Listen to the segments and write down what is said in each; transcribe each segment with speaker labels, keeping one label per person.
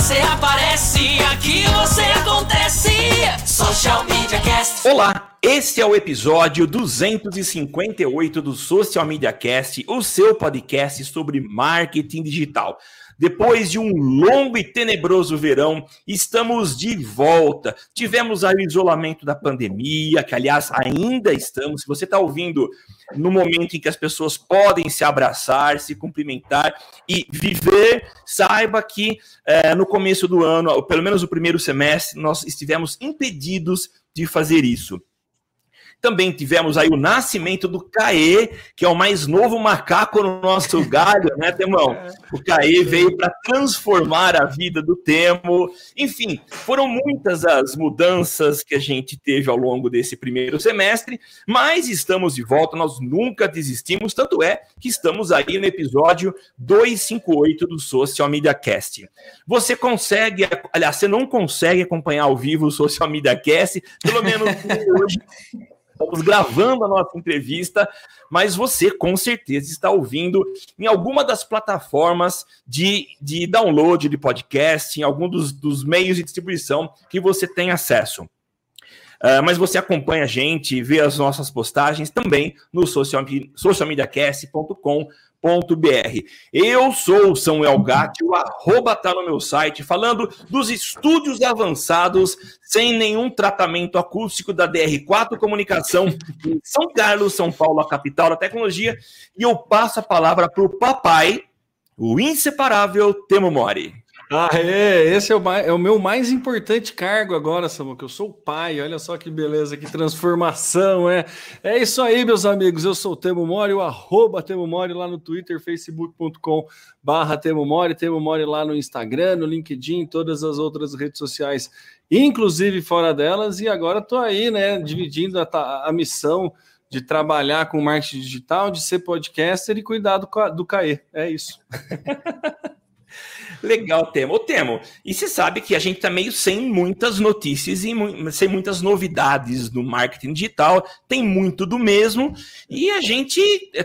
Speaker 1: você aparece, aqui você acontece. Social Media Cast.
Speaker 2: Olá, esse é o episódio 258 do Social Media Cast, o seu podcast sobre marketing digital. Depois de um longo e tenebroso verão, estamos de volta. Tivemos aí o isolamento da pandemia, que aliás ainda estamos. Se você está ouvindo no momento em que as pessoas podem se abraçar, se cumprimentar e viver, saiba que é, no começo do ano, pelo menos o primeiro semestre, nós estivemos impedidos de fazer isso. Também tivemos aí o nascimento do Caê, que é o mais novo macaco no nosso galho, né, Temão? O Caê veio para transformar a vida do Temo. Enfim, foram muitas as mudanças que a gente teve ao longo desse primeiro semestre, mas estamos de volta, nós nunca desistimos, tanto é que estamos aí no episódio 258 do Social Media Cast. Você consegue, aliás, você não consegue acompanhar ao vivo o Social Media Cast, pelo menos hoje Estamos gravando a nossa entrevista, mas você com certeza está ouvindo em alguma das plataformas de, de download de podcast, em algum dos, dos meios de distribuição que você tem acesso. Uh, mas você acompanha a gente, vê as nossas postagens também no social, www.samuelgatti.br. Eu sou o Samuel Gatti, o arroba tá no meu site, falando dos estúdios avançados sem nenhum tratamento acústico da DR4 Comunicação em São Carlos, São Paulo, a capital da tecnologia. E eu passo a palavra para o papai, o inseparável Temo Mori.
Speaker 3: Ah, é, esse é o, mais, é o meu mais importante cargo agora, Samuel, que eu sou o pai, olha só que beleza, que transformação, é. É isso aí, meus amigos, eu sou o Temo Mori, o arroba Temo Mori lá no Twitter, facebook.com barra Temo Mori, Temo Mori lá no Instagram, no LinkedIn, todas as outras redes sociais, inclusive fora delas, e agora tô aí, né, dividindo a, a missão de trabalhar com marketing digital, de ser podcaster e cuidar do, do CAE, é isso.
Speaker 2: Legal, Temo. Ô, Temo, e você sabe que a gente tá meio sem muitas notícias e mu sem muitas novidades no marketing digital, tem muito do mesmo, e a gente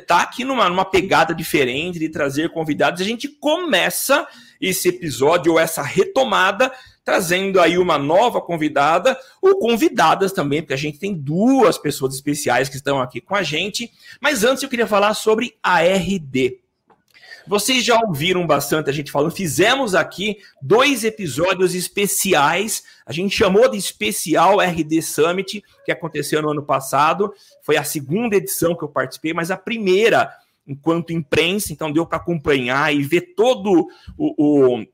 Speaker 2: tá aqui numa, numa pegada diferente de trazer convidados. A gente começa esse episódio ou essa retomada trazendo aí uma nova convidada, ou convidadas também, porque a gente tem duas pessoas especiais que estão aqui com a gente. Mas antes eu queria falar sobre a RD. Vocês já ouviram bastante a gente falando, fizemos aqui dois episódios especiais, a gente chamou de especial RD Summit, que aconteceu no ano passado, foi a segunda edição que eu participei, mas a primeira enquanto imprensa, então deu para acompanhar e ver todo o, o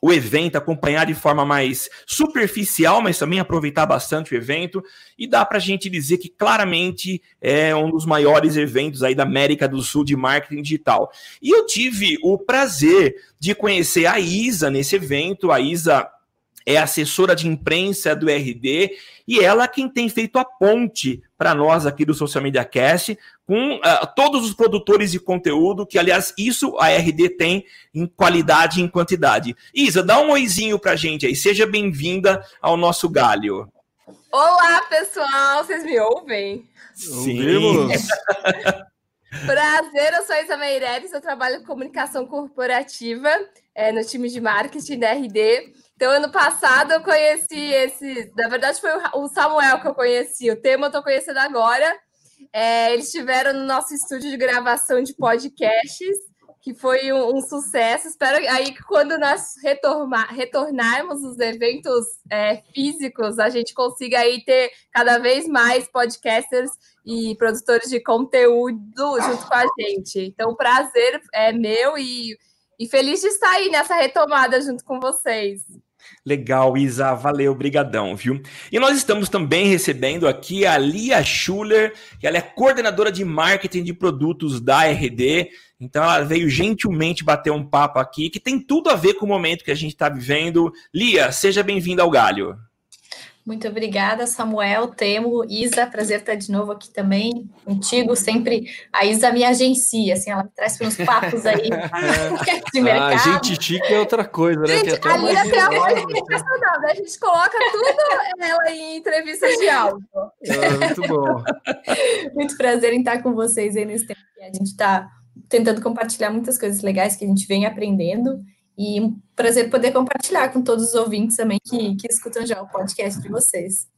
Speaker 2: o evento, acompanhar de forma mais superficial, mas também aproveitar bastante o evento. E dá para a gente dizer que claramente é um dos maiores eventos aí da América do Sul de marketing digital. E eu tive o prazer de conhecer a Isa nesse evento. A Isa é assessora de imprensa do RD e ela é quem tem feito a ponte para nós aqui do Social Media Cast com uh, todos os produtores de conteúdo, que aliás isso a RD tem em qualidade e em quantidade. Isa, dá um oizinho para gente aí, seja bem-vinda ao nosso galho.
Speaker 4: Olá, pessoal, vocês me ouvem?
Speaker 2: Sim.
Speaker 4: Prazer, eu sou a Isa Meireles, eu trabalho com comunicação corporativa é, no time de marketing da RD. Então, ano passado eu conheci esse. Na verdade, foi o Samuel que eu conheci. O tema eu tô conhecendo agora. É, eles estiveram no nosso estúdio de gravação de podcasts, que foi um, um sucesso. Espero aí que quando nós retornar, retornarmos os eventos é, físicos, a gente consiga aí ter cada vez mais podcasters e produtores de conteúdo junto com a gente. Então, o prazer é meu e, e feliz de estar aí nessa retomada junto com vocês.
Speaker 2: Legal, Isa, valeu, brigadão, viu? E nós estamos também recebendo aqui a Lia Schuller, que ela é coordenadora de marketing de produtos da RD. Então ela veio gentilmente bater um papo aqui, que tem tudo a ver com o momento que a gente está vivendo. Lia, seja bem-vinda ao Galho.
Speaker 5: Muito obrigada, Samuel, Temo, Isa, prazer estar de novo aqui também contigo. Sempre a Isa me agencia, assim, ela me traz uns papos aí
Speaker 3: de mercado. Ah, gente chique é outra coisa, né?
Speaker 4: Gente, é a Lia tem a voz sensacional, né? A gente coloca tudo ela em entrevistas de áudio.
Speaker 3: Ah, muito bom.
Speaker 5: muito prazer em estar com vocês aí nesse tempo que a gente está tentando compartilhar muitas coisas legais que a gente vem aprendendo E um prazer poder compartilhar com todos os ouvintes também que, que escutam já o podcast de vocês.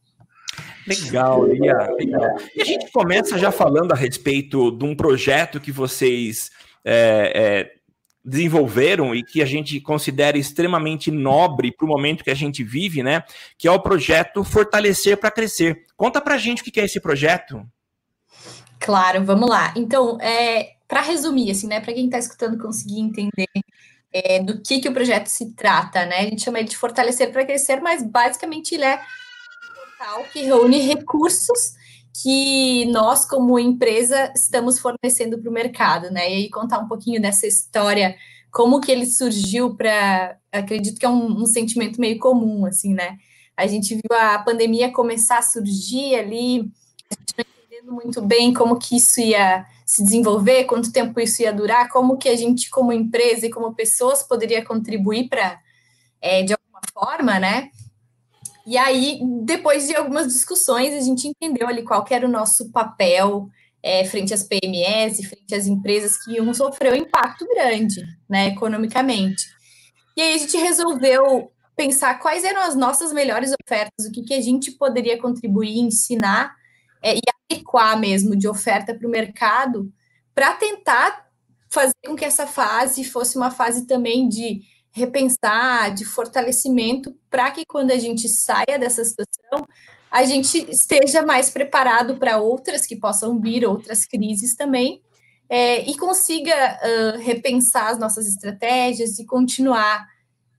Speaker 2: Legal, Lia. Legal. E a gente começa já falando a respeito de um projeto que vocês é, é, desenvolveram e que a gente considera extremamente nobre para o momento que a gente vive, né? Que é o projeto Fortalecer para Crescer. Conta para a gente o que é esse projeto.
Speaker 5: Claro, vamos lá. Então, é, para resumir, assim, né? Para quem está escutando conseguir entender é, do que, que o projeto se trata, né? A gente chama ele de Fortalecer para Crescer, mas basicamente ele é portal que reúne recursos que nós, como empresa, estamos fornecendo para o mercado, né? E aí contar um pouquinho dessa história, como que ele surgiu para. Acredito que é um, um, sentimento meio comum, assim, né? A gente viu a pandemia começar a surgir ali, a gente não entendendo muito bem como que isso ia se desenvolver, quanto tempo isso ia durar, como que a gente, como empresa e como pessoas, poderia contribuir para, é, de alguma forma, né? E aí, depois de algumas discussões, a gente entendeu ali qual era o nosso papel é, frente às PMEs e frente às empresas que iam sofrer um impacto grande, né, economicamente. E aí a gente resolveu pensar quais eram as nossas melhores ofertas, o que, que a gente poderia contribuir, ensinar é, e adequar mesmo de oferta para o mercado, para tentar fazer com que essa fase fosse uma fase também de repensar, de fortalecimento, para que quando a gente saia dessa situação, a gente esteja mais preparado para outras que possam vir, outras crises também, é, e consiga uh, repensar as nossas estratégias e continuar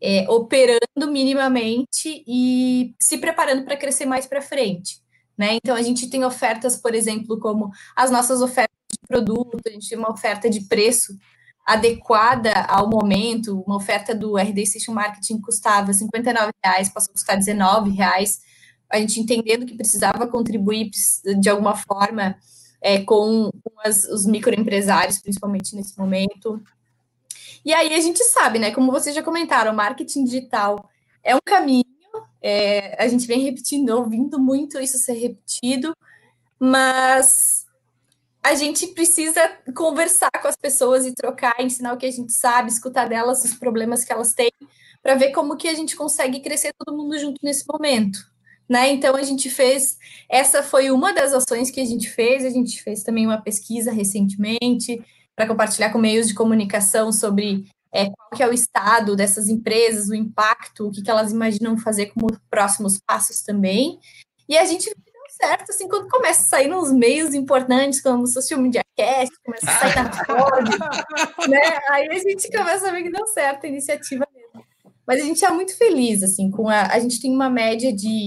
Speaker 5: é, operando minimamente e se preparando para crescer mais para frente. Né? Então, a gente tem ofertas, por exemplo, como as nossas ofertas de produto, a gente tem uma oferta de preço adequada ao momento, uma oferta do RD Station Marketing custava R$ 59,00, passou a custar R$ 19,00, a gente entendendo que precisava contribuir de alguma forma é, com, com as, os microempresários, principalmente nesse momento. E aí a gente sabe, né, como vocês já comentaram, marketing digital é um caminho, é, a gente vem repetindo, ouvindo muito isso ser repetido, mas a gente precisa conversar com as pessoas e trocar, ensinar o que a gente sabe, escutar delas os problemas que elas têm, para ver como que a gente consegue crescer todo mundo junto nesse momento. Né? Então a gente fez, essa foi uma das ações que a gente fez, a gente fez também uma pesquisa recentemente para compartilhar com meios de comunicação sobre é, qual que é o estado dessas empresas, o impacto, o que, que elas imaginam fazer como próximos passos também. E a gente certo, assim, quando começa a sair nos meios importantes, como o Social Media Cast, começa a sair na Ford, né? Aí a gente começa a ver que deu certo a iniciativa mesmo. Mas a gente é muito feliz, assim, com a... A gente tem uma média de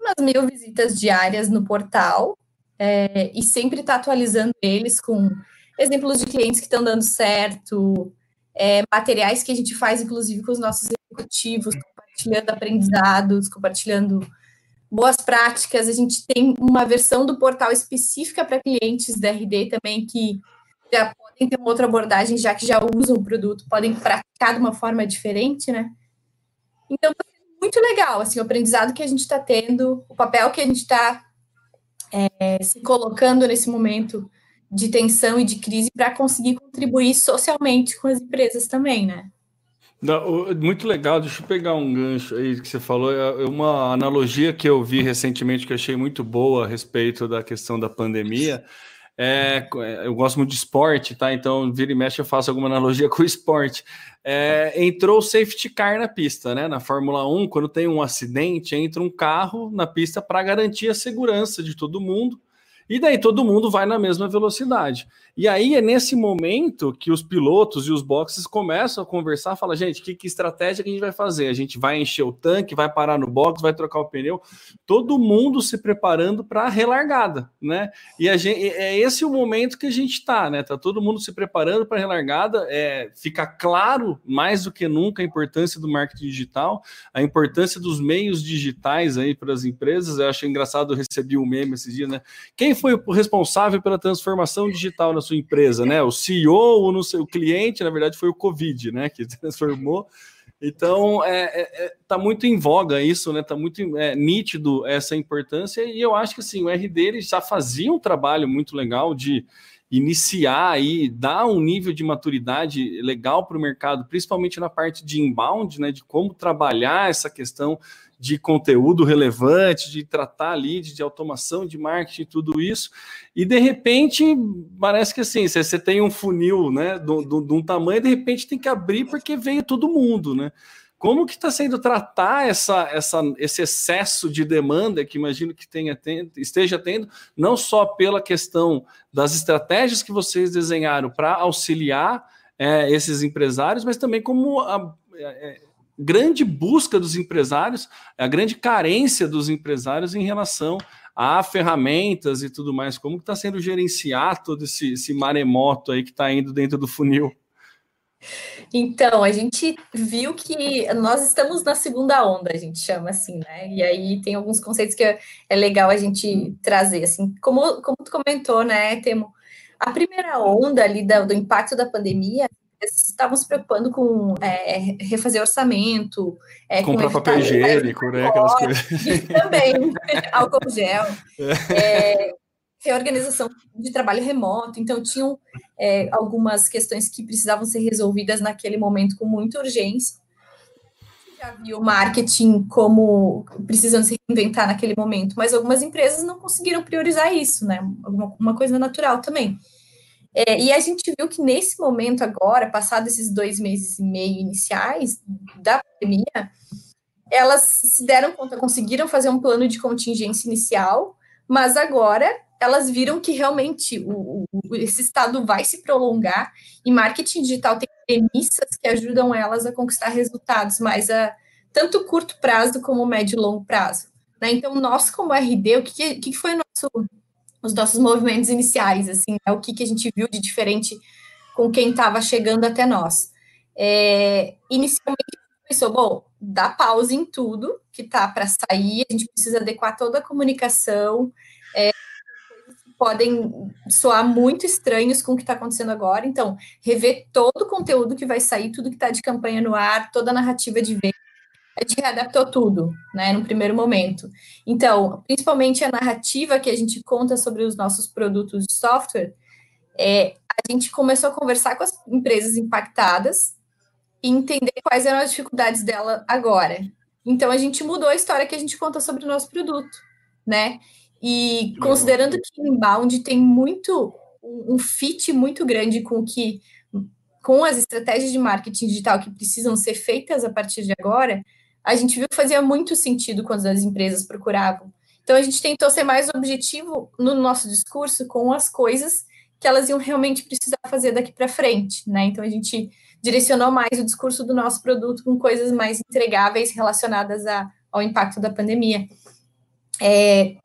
Speaker 5: umas mil visitas diárias no portal, é, e sempre está atualizando eles com exemplos de clientes que estão dando certo, é, materiais que a gente faz, inclusive, com os nossos executivos, compartilhando aprendizados, compartilhando boas práticas. A gente tem uma versão do portal específica para clientes da RD também que já podem ter uma outra abordagem, já que já usam o produto, podem praticar de uma forma diferente, né? Então, muito legal, assim, o aprendizado que a gente está tendo, o papel que a gente está é, se colocando nesse momento de tensão e de crise para conseguir contribuir socialmente com as empresas também, né?
Speaker 3: Muito legal, deixa eu pegar um gancho aí que você falou. É, é uma analogia que eu vi recentemente que eu achei muito boa a respeito da questão da pandemia. É, eu gosto muito de esporte, tá? Então, vira e mexe, eu faço alguma analogia com o esporte. É, entrou o safety car na pista, né? Na Fórmula 1, quando tem um acidente, entra um carro na pista para garantir a segurança de todo mundo. E daí todo mundo vai na mesma velocidade. E aí é nesse momento que os pilotos e os boxes começam a conversar, fala, gente, que, que estratégia que a gente vai fazer? A gente vai encher o tanque, vai parar no box, vai trocar o pneu, todo mundo se preparando para a relargada, né? E a gente, é esse o momento que a gente está, né? Tá todo mundo se preparando para a relargada, é, fica claro mais do que nunca a importância do marketing digital, a importância dos meios digitais aí para as empresas. Eu acho engraçado, eu recebi um meme esse dia, né? Quem foi o responsável pela transformação digital na sua empresa, né? O CEO no seu cliente, na verdade, foi o Covid, né? Que transformou. Então, é, é, é, tá muito em voga isso, né? Tá muito é, nítido essa importância e eu acho que assim, o RD ele já fazia um trabalho muito legal de iniciar aí, dar um nível de maturidade legal para o mercado, principalmente na parte de inbound, né, de como trabalhar essa questão de conteúdo relevante, de tratar lead, de automação de marketing, tudo isso. E de repente, parece que assim, você tem um funil, né, de um tamanho, de repente tem que abrir porque veio todo mundo, né? Como que está sendo tratar essa, essa, esse excesso de demanda que imagino que tenha, esteja tendo, não só pela questão das estratégias que vocês desenharam para auxiliar é, esses empresários, mas também como a, é, grande busca dos empresários, a grande carência dos empresários em relação a ferramentas e tudo mais. Como está sendo gerenciar todo esse, esse maremoto aí que está indo dentro do funil?
Speaker 5: Então, a gente viu que nós estamos na segunda onda, a gente chama assim, né? E aí tem alguns conceitos que é, é legal a gente trazer, assim, como, como tu comentou, né, Temo? A primeira onda ali do, do impacto da pandemia estavam se preocupando com é, refazer orçamento,
Speaker 3: é, comprar papel higiênico, né? Aquelas coisas.
Speaker 5: Também, álcool gel, é, reorganização de trabalho remoto. Então, tinham é, algumas questões que precisavam ser resolvidas naquele momento com muita urgência. Já viu o marketing como precisando se reinventar naquele momento, mas algumas empresas não conseguiram priorizar isso, né? Uma, uma coisa natural também. É, e a gente viu que nesse momento agora, passado esses dois meses e meio iniciais da pandemia, elas se deram conta, conseguiram fazer um plano de contingência inicial, mas agora elas viram que realmente o, o, esse estado vai se prolongar e marketing digital tem premissas que ajudam elas a conquistar resultados mais a tanto curto prazo como médio e longo prazo. Né? Então, nós como RD, o que, que foi o nosso os nossos movimentos iniciais, assim, é o que, que a gente viu de diferente com quem estava chegando até nós. É, inicialmente, pensou, bom, dá pausa em tudo que está para sair, a gente precisa adequar toda a comunicação, é, podem soar muito estranhos com o que está acontecendo agora, então, rever todo o conteúdo que vai sair, tudo que está de campanha no ar, toda a narrativa de venda, a gente readaptou tudo, né, no primeiro momento. Então, principalmente a narrativa que a gente conta sobre os nossos produtos de software, é, a gente começou a conversar com as empresas impactadas e entender quais eram as dificuldades dela agora. Então, a gente mudou a história que a gente conta sobre o nosso produto, né? E considerando que inbound tem muito um fit muito grande com que com as estratégias de marketing digital que precisam ser feitas a partir de agora, a gente viu que fazia muito sentido quando as empresas procuravam. Então, a gente tentou ser mais objetivo no nosso discurso com as coisas que elas iam realmente precisar fazer daqui para frente, né? Então, a gente direcionou mais o discurso do nosso produto com coisas mais entregáveis relacionadas a, ao impacto da pandemia. É,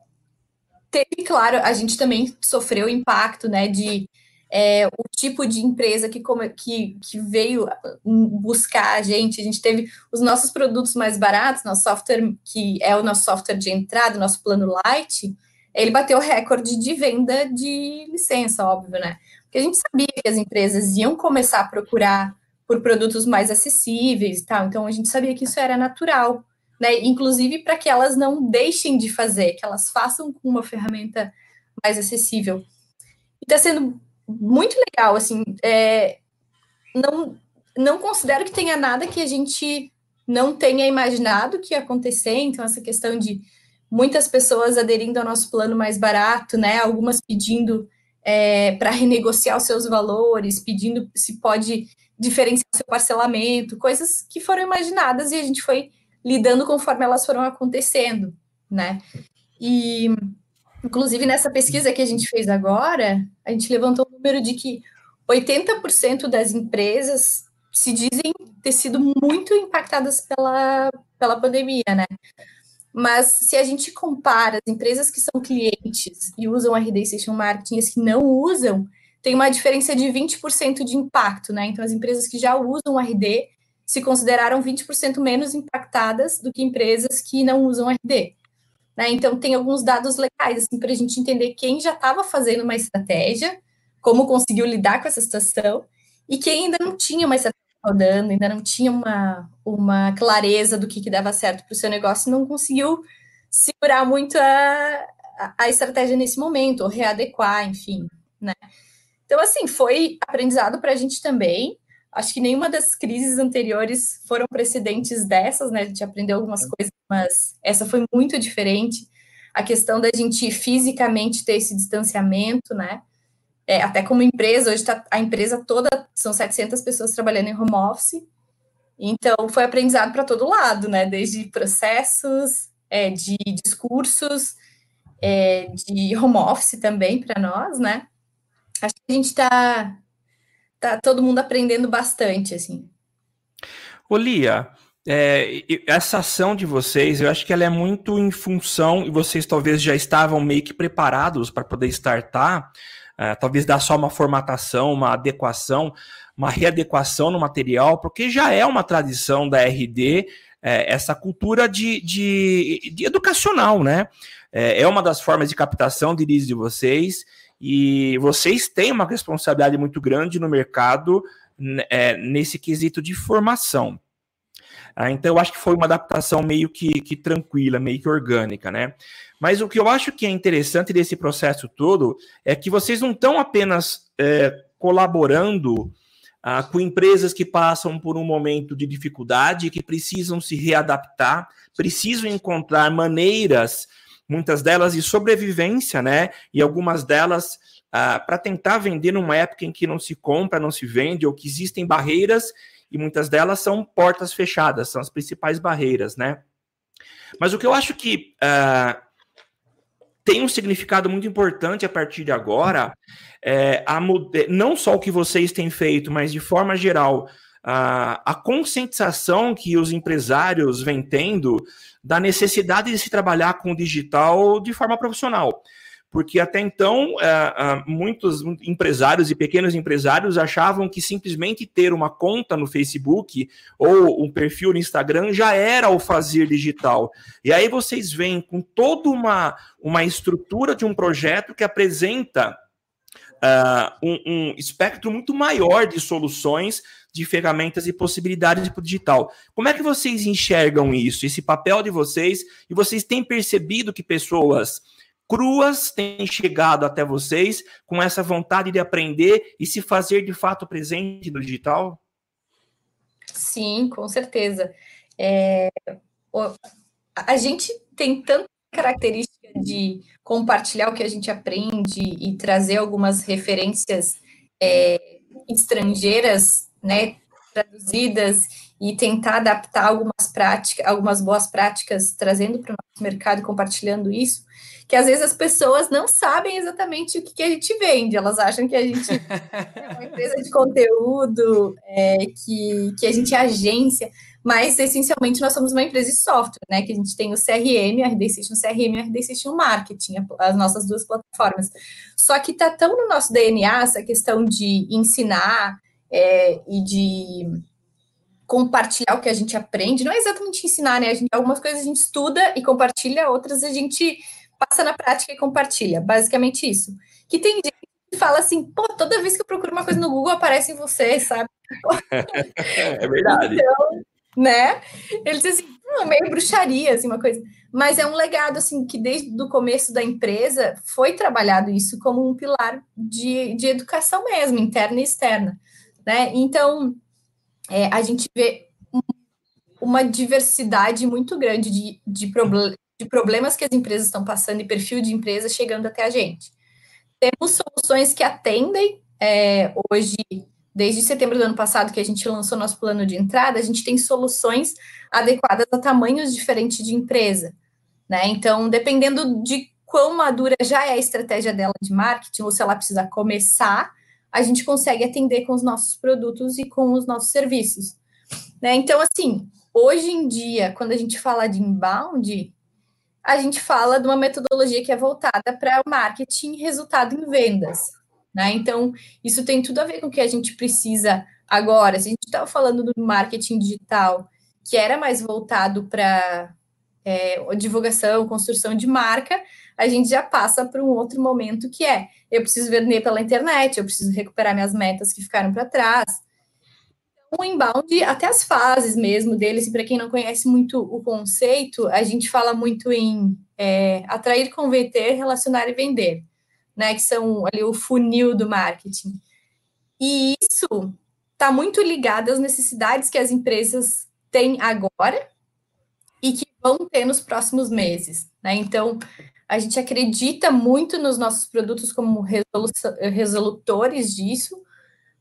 Speaker 5: teve, claro, a gente também sofreu impacto, né, de é, o tipo de empresa que, que, que, veio buscar a gente. A gente teve os nossos produtos mais baratos, nosso software, que é o nosso software de entrada, nosso plano Light, ele bateu o recorde de venda de licença, óbvio, né? Porque a gente sabia que as empresas iam começar a procurar por produtos mais acessíveis e tal, então a gente sabia que isso era natural, né? Inclusive para que elas não deixem de fazer, que elas façam com uma ferramenta mais acessível. E está sendo muito legal, assim, é, não, não considero que tenha nada que a gente não tenha imaginado que ia acontecer, então essa questão de muitas pessoas aderindo ao nosso plano mais barato, né, algumas pedindo é, para renegociar os seus valores, pedindo se pode diferenciar seu parcelamento, coisas que foram imaginadas e a gente foi lidando conforme elas foram acontecendo, né, e Inclusive, nessa pesquisa que a gente fez agora, a gente levantou o número de que 80% das empresas se dizem ter sido muito impactadas pela, pela pandemia, né? Mas se a gente compara as empresas que são clientes e usam RD Station Marketing e as que não usam, tem uma diferença de 20% de impacto, né? Então, as empresas que já usam RD se consideraram 20% menos impactadas do que empresas que não usam RD. Né? Então, tem alguns dados legais assim, para a gente entender quem já estava fazendo uma estratégia, como conseguiu lidar com essa situação, e quem ainda não tinha uma estratégia rodando, ainda não tinha uma, uma clareza do que, que dava certo para o seu negócio, não conseguiu segurar muito a, a estratégia nesse momento, ou readequar, enfim. Né? Então, assim, foi aprendizado para a gente também. Acho que nenhuma das crises anteriores foram precedentes dessas, né? A gente aprendeu algumas coisas, mas essa foi muito diferente. A questão da gente fisicamente ter esse distanciamento, né? É, até como empresa, hoje tá, a empresa toda, são 700 pessoas trabalhando em home office, então foi aprendizado para todo lado, né? Desde processos, é, de discursos, é, de home office também para nós, né? Acho que a gente está tá todo mundo aprendendo bastante, assim.
Speaker 2: Olia, é, essa ação de vocês, eu acho que ela é muito em função, e vocês talvez já estavam meio que preparados para poder startar, é, talvez dar só uma formatação, uma adequação, uma readequação no material, porque já é uma tradição da RD é, essa cultura de, de, de, educacional, né? É, é uma das formas de captação leads de vocês, e vocês têm uma responsabilidade muito grande no mercado é, nesse quesito de formação. Ah, então, eu acho que foi uma adaptação meio que, que, tranquila, meio que orgânica, né? Mas o que eu acho que é interessante desse processo todo é que vocês não estão apenas é, colaborando ah, com empresas que passam por um momento de dificuldade, que precisam se readaptar, precisam encontrar maneiras muitas delas de sobrevivência, né? E algumas delas ah, para tentar vender numa época em que não se compra, não se vende, ou que existem barreiras, e muitas delas são portas fechadas, são as principais barreiras, né? Mas o que eu acho que ah, tem um significado muito importante a partir de agora, é a, não só o que vocês têm feito, mas de forma geral, a, a conscientização que os empresários vêm tendo da necessidade de se trabalhar com o digital de forma profissional. Porque até então, é, é, muitos empresários e pequenos empresários achavam que simplesmente ter uma conta no Facebook ou um perfil no Instagram já era o fazer digital. E aí vocês vêm com toda uma, uma estrutura de um projeto que apresenta uh, um, um espectro muito maior de soluções de ferramentas e possibilidades para o digital. Como é que vocês enxergam isso, esse papel de vocês? E vocês têm percebido que pessoas cruas têm chegado até vocês com essa vontade de aprender e se fazer de fato presente no digital?
Speaker 5: Sim, com certeza. É, a gente tem tanta característica de compartilhar o que a gente aprende e trazer algumas referências é, estrangeiras né, traduzidas e tentar adaptar algumas práticas, algumas boas práticas, trazendo para o nosso mercado e compartilhando isso, que às vezes as pessoas não sabem exatamente o que, que a gente vende, elas acham que a gente é uma empresa de conteúdo, é, que, que a gente é agência, mas essencialmente nós somos uma empresa de software, né? Que a gente tem o CRM, a RD System CRM e a RD System Marketing, as nossas duas plataformas. Só que está tão no nosso DNA essa questão de ensinar, é, e de compartilhar o que a gente aprende, não é exatamente ensinar, né? A gente, algumas coisas a gente estuda e compartilha, outras a gente passa na prática e compartilha, basicamente isso. Que tem gente que fala assim, pô, toda vez que eu procuro uma coisa no Google aparece em você, sabe?
Speaker 2: é verdade.
Speaker 5: Então, né? Ele diz assim, hum, meio bruxaria, assim, uma coisa. Mas é um legado, assim, que desde o começo da empresa foi trabalhado isso como um pilar de, de educação mesmo, interna e externa. Né? Então, é, a gente vê uma diversidade muito grande de, de, proble de problemas que as empresas estão passando e perfil de empresa chegando até a gente. Temos soluções que atendem é, hoje, desde setembro do ano passado, que a gente lançou nosso plano de entrada, a gente tem soluções adequadas a tamanhos diferentes de empresa. Né? Então, dependendo de quão madura já é a estratégia dela de marketing, ou se ela precisa começar a gente consegue atender com os nossos produtos e com os nossos serviços. Né? Então, assim, hoje em dia, quando a gente fala de inbound, a gente fala de uma metodologia que é voltada para marketing e resultado em vendas. Né? Então, isso tem tudo a ver com o que a gente precisa agora. Se a gente estava falando do marketing digital, que era mais voltado para é, divulgação, construção de marca, a gente já passa para um outro momento que é eu preciso vender pela internet, eu preciso recuperar minhas metas que ficaram para trás. Então, o inbound, até as fases mesmo deles, para quem não conhece muito o conceito, a gente fala muito em é, atrair, converter, relacionar e vender. né? Que são ali o funil do marketing. E isso está muito ligado às necessidades que as empresas têm agora e que vão ter nos próximos meses, né? Então, a gente acredita muito nos nossos produtos como resolutores disso,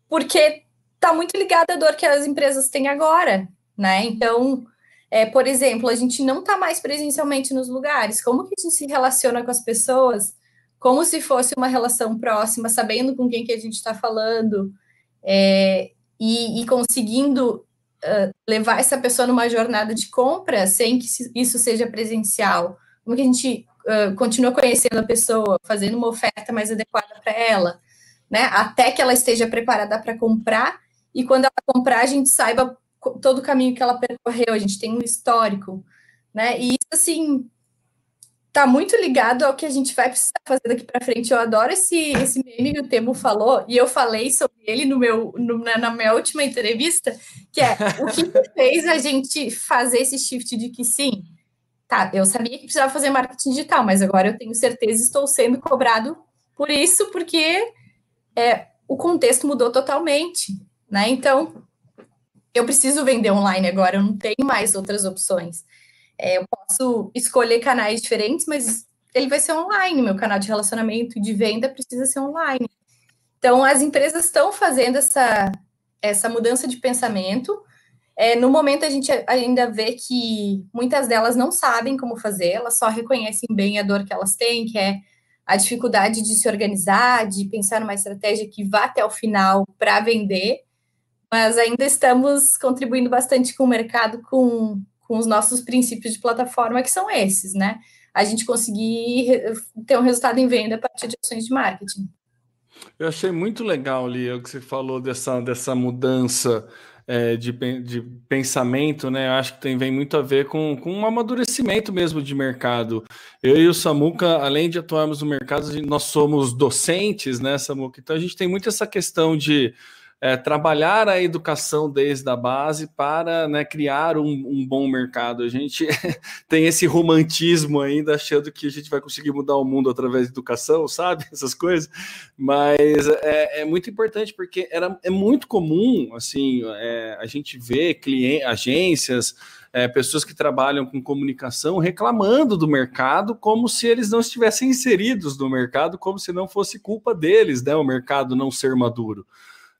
Speaker 5: porque está muito ligado à dor que as empresas têm agora, né? Então, é, por exemplo, a gente não está mais presencialmente nos lugares. Como que a gente se relaciona com as pessoas? Como se fosse uma relação próxima, sabendo com quem que a gente está falando, é, e, e, conseguindo uh, levar essa pessoa numa jornada de compra sem que isso seja presencial. Como que a gente continua conhecendo a pessoa, fazendo uma oferta mais adequada para ela, né? Até que ela esteja preparada para comprar e quando ela comprar a gente saiba todo o caminho que ela percorreu, a gente tem um histórico, né? E isso, assim, tá muito ligado ao que a gente vai precisar fazer daqui para frente. Eu adoro esse, esse meme que o Temo falou, e eu falei sobre ele no meu, no, na, na, minha última entrevista, que é o que fez a gente fazer esse shift de que sim, tá, eu sabia que precisava fazer marketing digital, mas agora eu tenho certeza estou sendo cobrado por isso, porque é, o contexto mudou totalmente, né? Então, eu preciso vender online agora, eu não tenho mais outras opções. É, eu posso escolher canais diferentes, mas ele vai ser online. Meu canal de relacionamento e de venda precisa ser online. Então, as empresas estão fazendo essa, essa mudança de pensamento. É, no momento, a gente ainda vê que muitas delas não sabem como fazer, elas só reconhecem bem a dor que elas têm, que é a dificuldade de se organizar, de pensar numa estratégia que vá até o final para vender mas ainda estamos contribuindo bastante com o mercado, com, com os nossos princípios de plataforma, que são esses, né? A gente conseguir ter um resultado em venda a partir de ações de marketing.
Speaker 3: Eu achei muito legal, Lia, o que você falou dessa, dessa mudança é, de, de pensamento, né? Eu acho que tem, vem muito a ver com, com um amadurecimento mesmo de mercado. Eu e o Samuca, além de atuarmos no mercado, nós somos docentes, né, Samuca? Então a gente tem muito essa questão de é, trabalhar a educação desde a base para né, criar um, um, bom mercado. A gente tem esse romantismo ainda, achando que a gente vai conseguir mudar o mundo através da educação, sabe? Essas coisas. Mas é, é muito importante porque era, é muito comum assim é, a gente ver agências. É, pessoas que trabalham com comunicação reclamando do mercado como se eles não estivessem inseridos no mercado, como se não fosse culpa deles, né? O mercado não ser maduro.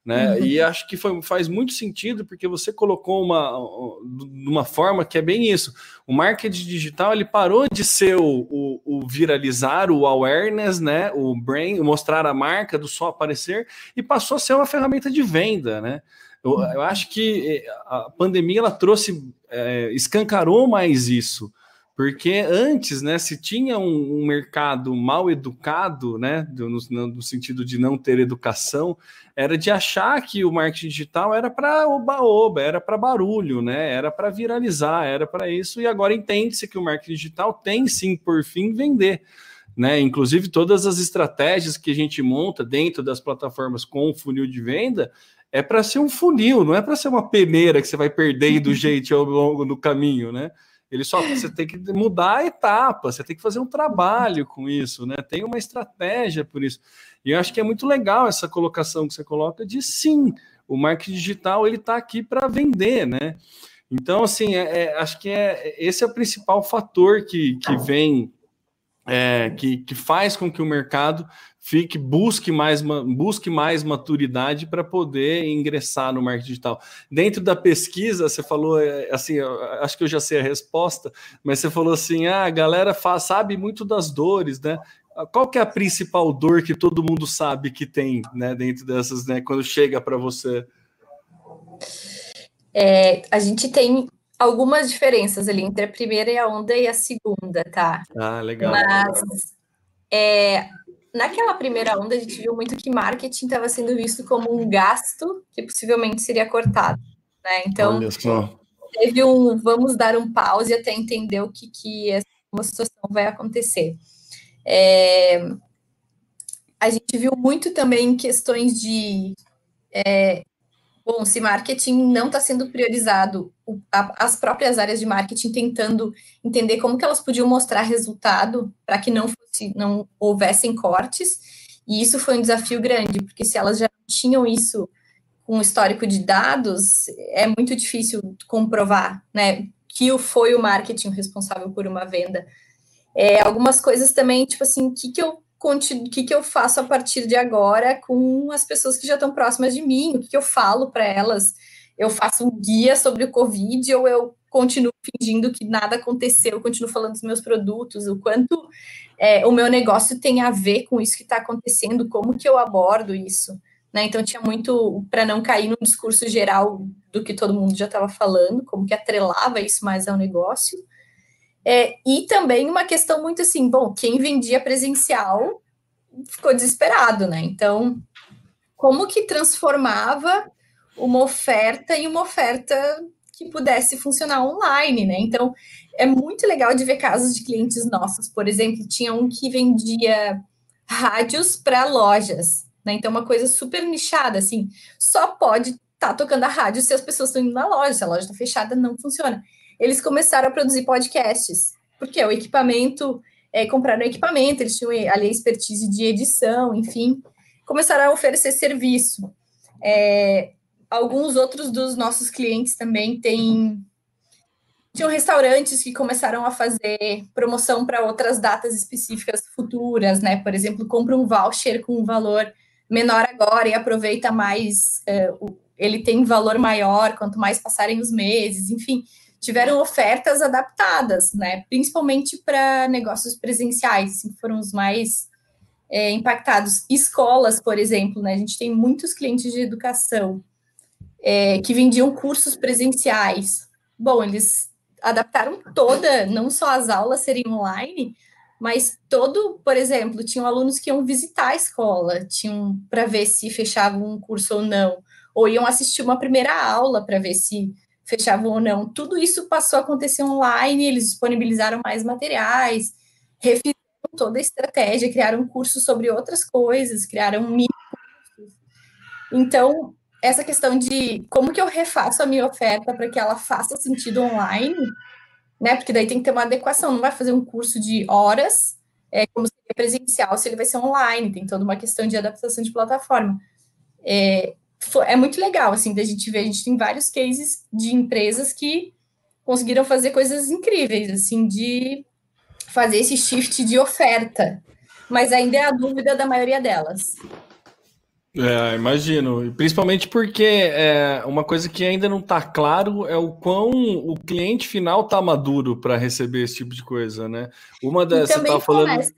Speaker 3: Né? Uhum. E acho que foi, faz muito sentido porque você colocou uma, uma forma que é bem isso. O marketing digital ele parou de ser o, o, o, viralizar, o awareness, né? o brain, mostrar a marca do só aparecer e passou a ser uma ferramenta de venda. Né? Eu, uhum. eu acho que eh, a pandemia ela trouxe, é, escancarou mais isso. Porque antes, né, se tinha um, um mercado mal educado, né, no, no, sentido de não ter educação, era de achar que o marketing digital era para oba-oba, era para barulho, né, era para viralizar, era para isso, e agora entende-se que o marketing digital tem sim, por fim, vender. Né? Inclusive, todas as estratégias que a gente monta dentro das plataformas com funil de venda é para ser um funil, não é para ser uma peneira que você vai perdendo gente ao longo do caminho, né? Ele só você tem que mudar a etapa, você tem que fazer um trabalho com isso, né? Tem uma estratégia por isso. E eu acho que é muito legal essa colocação que você coloca de sim, o marketing digital ele está aqui para vender, né? Então, assim, é, é, acho que é, esse é o principal fator que, que vem, é, que, que faz com que o mercado fique busque mais busque mais maturidade para poder ingressar no marketing digital. Dentro da pesquisa, você falou é, assim, acho que eu já sei a resposta, mas você falou assim: ah, a galera faz, sabe muito das dores, né? Qual que é a principal dor que todo mundo sabe que tem, né, dentro dessas, né, quando chega para você?
Speaker 5: É, a gente tem algumas diferenças ali entre a primeira e a onda e a segunda, tá?
Speaker 3: Ah, legal.
Speaker 5: Mas é, naquela primeira onda, a gente viu muito que marketing estava sendo visto como um gasto que possivelmente seria cortado. Né? Então, teve um vamos dar um pause até entender o que, que essa situação vai acontecer. É, a gente viu muito também questões de é, bom, se marketing não está sendo priorizado, as próprias áreas de marketing tentando entender como que elas podiam mostrar resultado para que não fosse, não houvessem cortes, E isso foi um desafio grande, porque se elas já tinham isso com um histórico de dados, é muito difícil comprovar, né, que foi o marketing responsável por uma venda. É, algumas coisas também, tipo assim, o que, que eu o que, que eu faço a partir de agora com as pessoas que já estão próximas de mim, o que, que eu falo para elas, eu faço um guia sobre o Covid ou eu continuo fingindo que nada aconteceu, eu continuo falando dos meus produtos, o quanto é, o meu negócio tem a ver com isso que está acontecendo, como que eu abordo isso. Né? Então tinha muito para não cair no discurso geral do que todo mundo já estava falando, como que atrelava isso mais ao negócio. É, e também uma questão muito assim, bom, quem vendia presencial ficou desesperado, né? Então, como que transformava uma oferta em uma oferta que pudesse funcionar online, né? Então, é muito legal de ver casos de clientes nossos, por exemplo, tinha um que vendia rádios para lojas, né? Então, uma coisa super nichada, assim, só pode estar tá tocando a rádio se as pessoas estão indo na loja, se a loja está fechada, não funciona eles começaram a produzir podcasts, porque o equipamento, é, compraram equipamento, eles tinham ali a expertise de edição, enfim, começaram a oferecer serviço. É, alguns outros dos nossos clientes também têm tinham restaurantes que começaram a fazer promoção para outras datas específicas futuras, né? Por exemplo, compra um voucher com um valor menor agora e aproveita mais, é, ele tem valor maior quanto mais passarem os meses, enfim tiveram ofertas adaptadas, né? Principalmente para negócios presenciais, assim, foram os mais é, impactados. Escolas, por exemplo, né? A gente tem muitos clientes de educação é, que vendiam cursos presenciais. Bom, eles adaptaram toda, não só as aulas serem online, mas todo, por exemplo, tinham alunos que iam visitar a escola, tinham para ver se fechavam um curso ou não, ou iam assistir uma primeira aula para ver se fechavam ou não. Tudo isso passou a acontecer online, eles disponibilizaram mais materiais, refizeram toda a estratégia, criaram cursos sobre outras coisas, criaram mini. Então, essa questão de como que eu refaço a minha oferta para que ela faça sentido online, né? Porque daí tem que ter uma adequação, não vai fazer um curso de horas, é, como se presencial, se ele vai ser online, tem toda uma questão de adaptação de plataforma. É, é muito legal, assim, da gente ver, a gente tem vários cases de empresas que conseguiram fazer coisas incríveis, assim, de fazer esse shift de oferta, mas ainda é a dúvida da maioria delas.
Speaker 3: É, imagino. Principalmente porque é, uma coisa que ainda não está claro é o quão o cliente final está maduro para receber esse tipo de coisa, né? Uma dessas. Você tá falando. Começa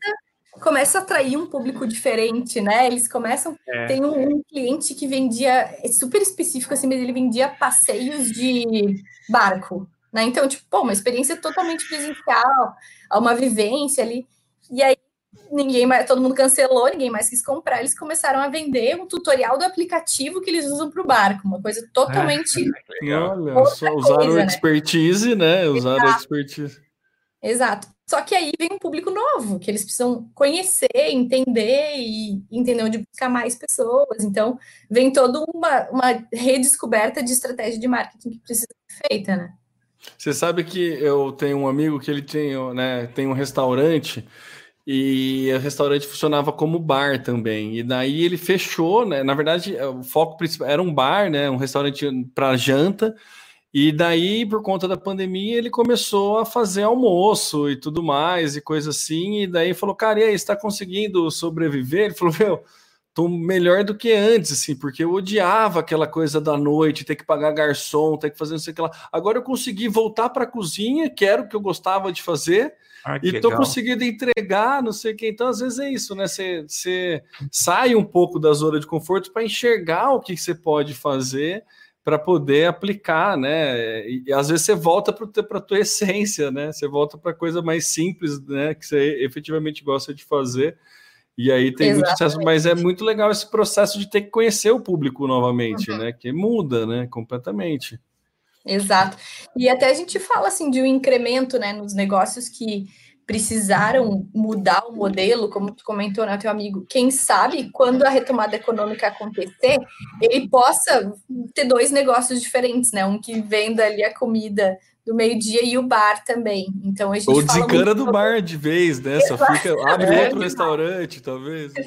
Speaker 5: começa a atrair um público diferente, né? Eles começam. É. Tem um, um, cliente que vendia, é super específico assim, mas ele vendia passeios de barco, né? Então, tipo, pô, uma experiência totalmente presencial, uma vivência ali. E aí ninguém mais, todo mundo cancelou, ninguém mais quis comprar. Eles começaram a vender um tutorial do aplicativo que eles usam para o barco, uma coisa totalmente.
Speaker 3: É, olha, só usaram coisa, né? expertise, né? né? Usaram Exato. expertise.
Speaker 5: Exato. Só que aí vem um público novo, que eles precisam conhecer, entender e entender onde buscar mais pessoas. Então, vem toda uma, uma redescoberta de estratégia de marketing que precisa ser feita, né?
Speaker 3: Você sabe que eu tenho um amigo que ele tem, né, tem um restaurante e o restaurante funcionava como bar também. E daí ele fechou, né? Na verdade, o foco principal era um bar, né? Um restaurante para janta. E daí, por conta da pandemia, ele começou a fazer almoço e tudo mais, e coisa assim. E daí falou, cara, e aí, está conseguindo sobreviver? Ele falou, meu, tô melhor do que antes, assim, porque eu odiava aquela coisa da noite, ter que pagar garçom, ter que fazer não sei o que lá. Agora eu consegui voltar para a cozinha, que era o que eu gostava de fazer, ah, e tô legal. conseguindo entregar, não sei o que. Então, às vezes é isso, né? Você, você sai um pouco da zona de conforto para enxergar o que você pode fazer para poder aplicar, né? E, às vezes você volta para a tua essência, né? Você volta para coisa mais simples, né? Que você efetivamente gosta de fazer. E aí tem Exatamente. muito sucesso, mas é muito legal esse processo de ter que conhecer o público novamente, uhum. né? Que muda, né? Completamente.
Speaker 5: Exato. E até a gente fala assim de um incremento, né, nos negócios que precisaram mudar o modelo, como tu comentou, né, teu amigo, quem sabe quando a retomada econômica acontecer, ele possa ter dois negócios diferentes, né, um que venda ali a comida do meio-dia e o bar também. Então a gente
Speaker 3: Ou desencana do bar de vez, né? Só fica abre outro restaurante, talvez.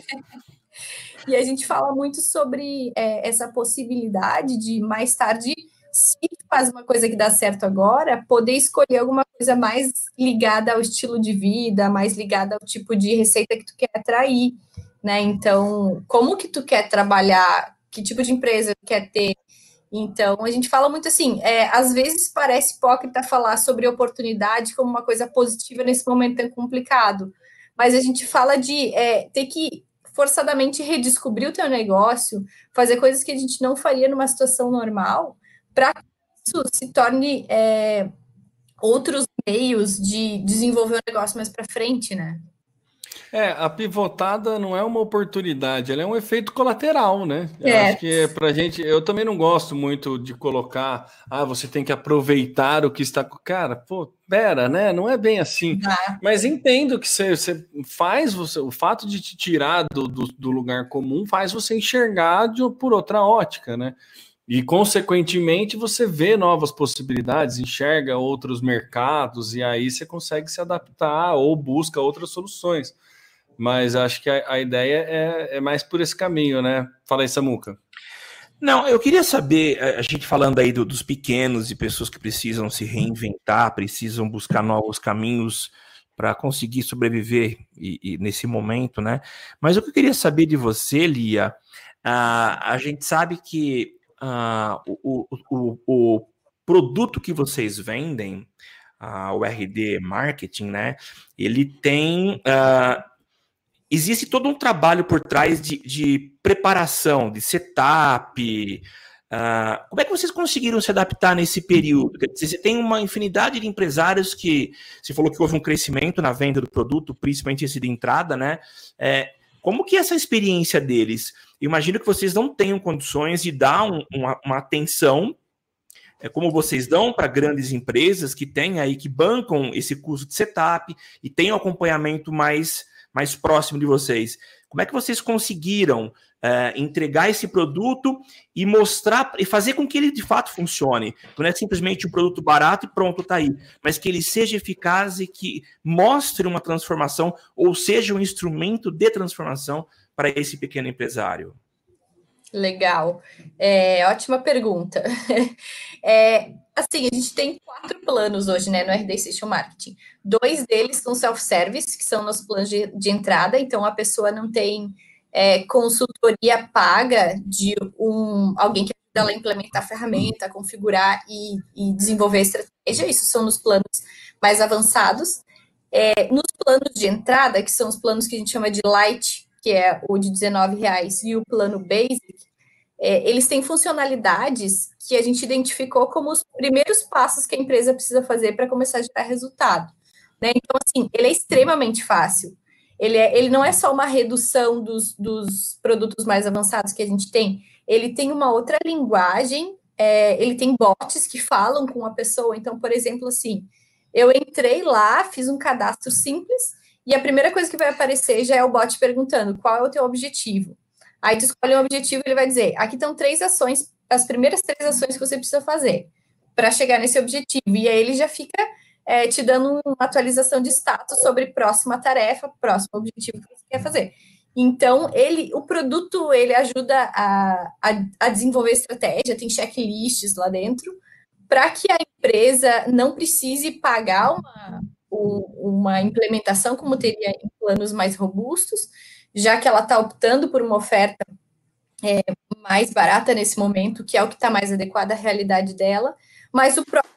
Speaker 5: E a gente fala muito sobre é, essa possibilidade de mais tarde, se faz uma coisa que dá certo agora, poder escolher alguma coisa mais ligada ao estilo de vida, mais ligada ao tipo de receita que tu quer atrair, né? Então, como que tu quer trabalhar, que tipo de empresa tu quer ter, então, a gente fala muito assim, é, às vezes parece hipócrita falar sobre oportunidade como uma coisa positiva nesse momento tão complicado, mas a gente fala de é, ter que forçadamente redescobrir o teu negócio, fazer coisas que a gente não faria numa situação normal, para que isso se torne é, outros meios de desenvolver o negócio mais para frente, né?
Speaker 3: É, a pivotada não é uma oportunidade, ela é um efeito colateral, né? É. acho que é pra gente, eu também não gosto muito de colocar, ah, você tem que aproveitar o que está. Cara, pô, pera, né? Não é bem assim. Ah. Mas entendo que você, você, faz você, o fato de te tirar do, do, do lugar comum faz você enxergar de, por outra ótica, né? E, consequentemente, você vê novas possibilidades, enxerga outros mercados, e aí você consegue se adaptar ou busca outras soluções. Mas acho que a, a ideia é, é, mais por esse caminho, né? Fala aí, Samuca.
Speaker 2: Não, eu queria saber, a gente falando aí do, dos pequenos e pessoas que precisam se reinventar, precisam buscar novos caminhos para conseguir sobreviver e, e nesse momento, né? Mas o que eu queria saber de você, Lia, a, a gente sabe que o, o, o, produto que vocês vendem, o RD Marketing, né? Ele tem uh, existe todo um trabalho por trás de, de preparação, de setup. Uh, como é que vocês conseguiram se adaptar nesse período? Você tem uma infinidade de empresários que você falou que houve um crescimento na venda do produto, principalmente esse de entrada, né? É, como que é essa experiência deles? Imagino que vocês não tenham condições de dar um, uma, uma atenção é como vocês dão para grandes empresas que têm aí que bancam esse custo de setup e têm um acompanhamento mais mais próximo de vocês. Como é que vocês conseguiram é, entregar esse produto e mostrar e fazer com que ele de fato funcione? Não é simplesmente um produto barato e pronto, está aí, mas que ele seja eficaz e que mostre uma transformação ou seja um instrumento de transformação para esse pequeno empresário.
Speaker 5: Legal, é, ótima pergunta. É, assim, a gente tem quatro planos hoje, né, no RD Station Marketing. Dois deles são self-service, que são nos planos de, de, entrada, então a pessoa não tem é, consultoria paga de um alguém que ajuda ela a implementar a ferramenta, configurar e, e desenvolver a estratégia. Isso são nos planos mais avançados. É, nos planos de entrada, que são os planos que a gente chama de light, que é o de R$19,00, e o plano basic, é, eles têm funcionalidades que a gente identificou como os primeiros passos que a empresa precisa fazer para começar a gerar resultado. Né? Então, assim, ele é extremamente fácil. Ele, é, ele não é só uma redução dos, dos produtos mais avançados que a gente tem, ele tem uma outra linguagem, é, ele tem bots que falam com a pessoa. Então, por exemplo, assim, eu entrei lá, fiz um cadastro simples, e a primeira coisa que vai aparecer já é o bot perguntando qual é o teu objetivo. Aí tu escolhe um objetivo e ele vai dizer: aqui estão três ações, as primeiras três ações que você precisa fazer para chegar nesse objetivo. E aí ele já fica é, te dando uma atualização de status sobre próxima tarefa, próximo objetivo que você quer fazer. Então, ele, o produto, ele ajuda a, a, a desenvolver estratégia, tem checklists lá dentro, para que a empresa não precise pagar uma, uma implementação como teria em planos mais robustos, já que ela está optando por uma oferta é, mais barata nesse momento, que é o que está mais adequado à realidade dela, mas o próprio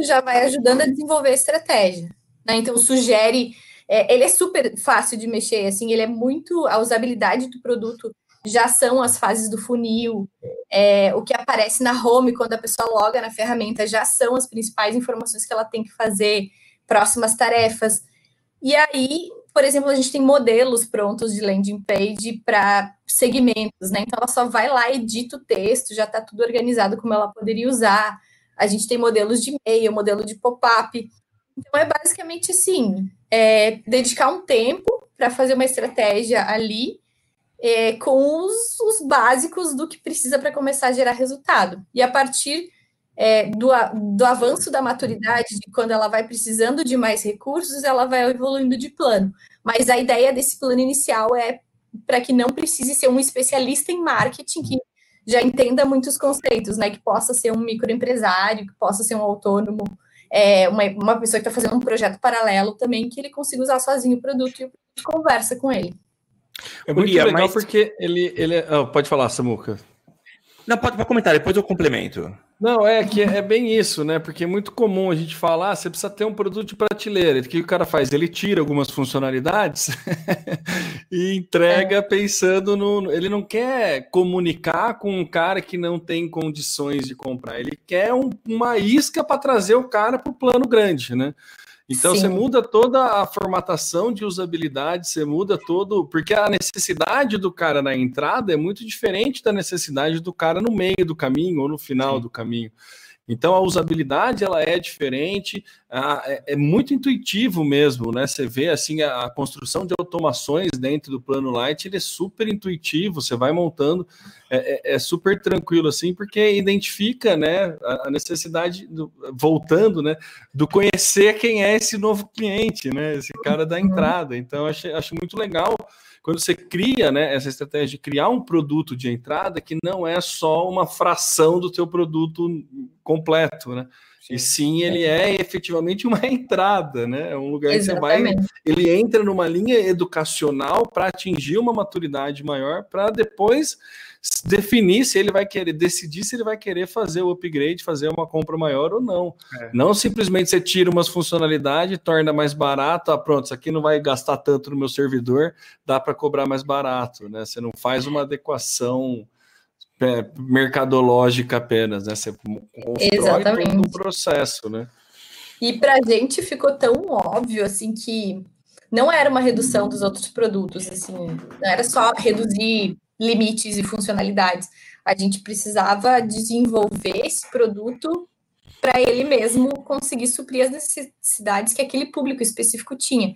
Speaker 5: já vai ajudando a desenvolver a estratégia. Né? Então, sugere. É, ele é super fácil de mexer, assim, ele é muito. A usabilidade do produto já são as fases do funil, é, o que aparece na home quando a pessoa loga na ferramenta já são as principais informações que ela tem que fazer próximas tarefas. E aí, por exemplo, a gente tem modelos prontos de landing page para segmentos, né? Então ela só vai lá, edita o texto, já está tudo organizado como ela poderia usar. A gente tem modelos de e-mail, modelo de pop-up. Então é basicamente assim: é, dedicar um tempo para fazer uma estratégia ali é, com os, os básicos do que precisa para começar a gerar resultado. E a partir é, do, do avanço da maturidade, de quando ela vai precisando de mais recursos, ela vai evoluindo de plano. Mas a ideia desse plano inicial é para que não precise ser um especialista em marketing que já entenda muitos conceitos, né? Que possa ser um microempresário, que possa ser um autônomo, é, uma, uma pessoa que está fazendo um projeto paralelo também, que ele consiga usar sozinho o produto e o produto conversa com ele.
Speaker 3: É muito legal mas... porque ele, ele oh, pode falar, Samuca.
Speaker 2: Não, pode, pode comentar, depois eu complemento.
Speaker 3: Não, é que é bem isso, né? Porque é muito comum a gente falar, ah, você precisa ter um produto de prateleira. O que o cara faz? Ele tira algumas funcionalidades e entrega é. pensando no. Ele não quer comunicar com um cara que não tem condições de comprar. Ele quer um, uma isca para trazer o cara para o plano grande, né? Então Sim. você muda toda a formatação de usabilidade, você muda todo, porque a necessidade do cara na entrada é muito diferente da necessidade do cara no meio do caminho ou no final Sim. do caminho. Então a usabilidade ela é diferente, é, é, muito intuitivo mesmo, né? Você vê assim a, construção de automações dentro do plano Light, ele é super intuitivo. Você vai montando, é, é, é super tranquilo assim, porque identifica, né, a, a necessidade do, voltando, né, do conhecer quem é esse novo cliente, né? Esse cara da uhum. entrada. Então acho, acho muito legal quando você cria né, essa estratégia de criar um produto de entrada que não é só uma fração do teu produto completo, né? Sim. E sim, ele é efetivamente uma entrada, né? É um lugar Exatamente. que você vai. Ele entra numa linha educacional para atingir uma maturidade maior, para depois definir se ele vai querer, decidir se ele vai querer fazer o upgrade, fazer uma compra maior ou não. É. Não simplesmente você tira umas funcionalidades, torna mais barato, ah, pronto, isso aqui não vai gastar tanto no meu servidor, dá para cobrar mais barato, né? Você não faz uma adequação é, mercadológica apenas, né? Você constrói Exatamente. todo um processo, né?
Speaker 5: E para a gente ficou tão óbvio assim que não era uma redução dos outros produtos, assim, não era só reduzir limites e funcionalidades. A gente precisava desenvolver esse produto para ele mesmo conseguir suprir as necessidades que aquele público específico tinha.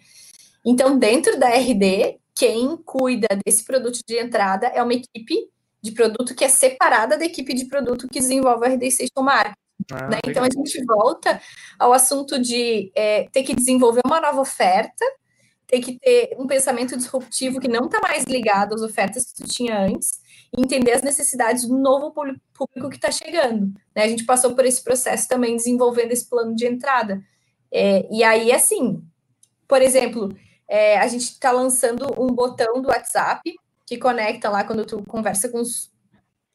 Speaker 5: Então, dentro da RD, quem cuida desse produto de entrada é uma equipe de produto que é separada da equipe de produto que desenvolve o RD Station Marketing. Ah, né? Então, a gente volta ao assunto de é, ter que desenvolver uma nova oferta ter que ter um pensamento disruptivo que não está mais ligado às ofertas que tu tinha antes, e entender as necessidades do novo público que está chegando. Né? A gente passou por esse processo também desenvolvendo esse plano de entrada. É, e aí, assim, por exemplo, é, a gente está lançando um botão do WhatsApp que conecta lá quando tu conversa com os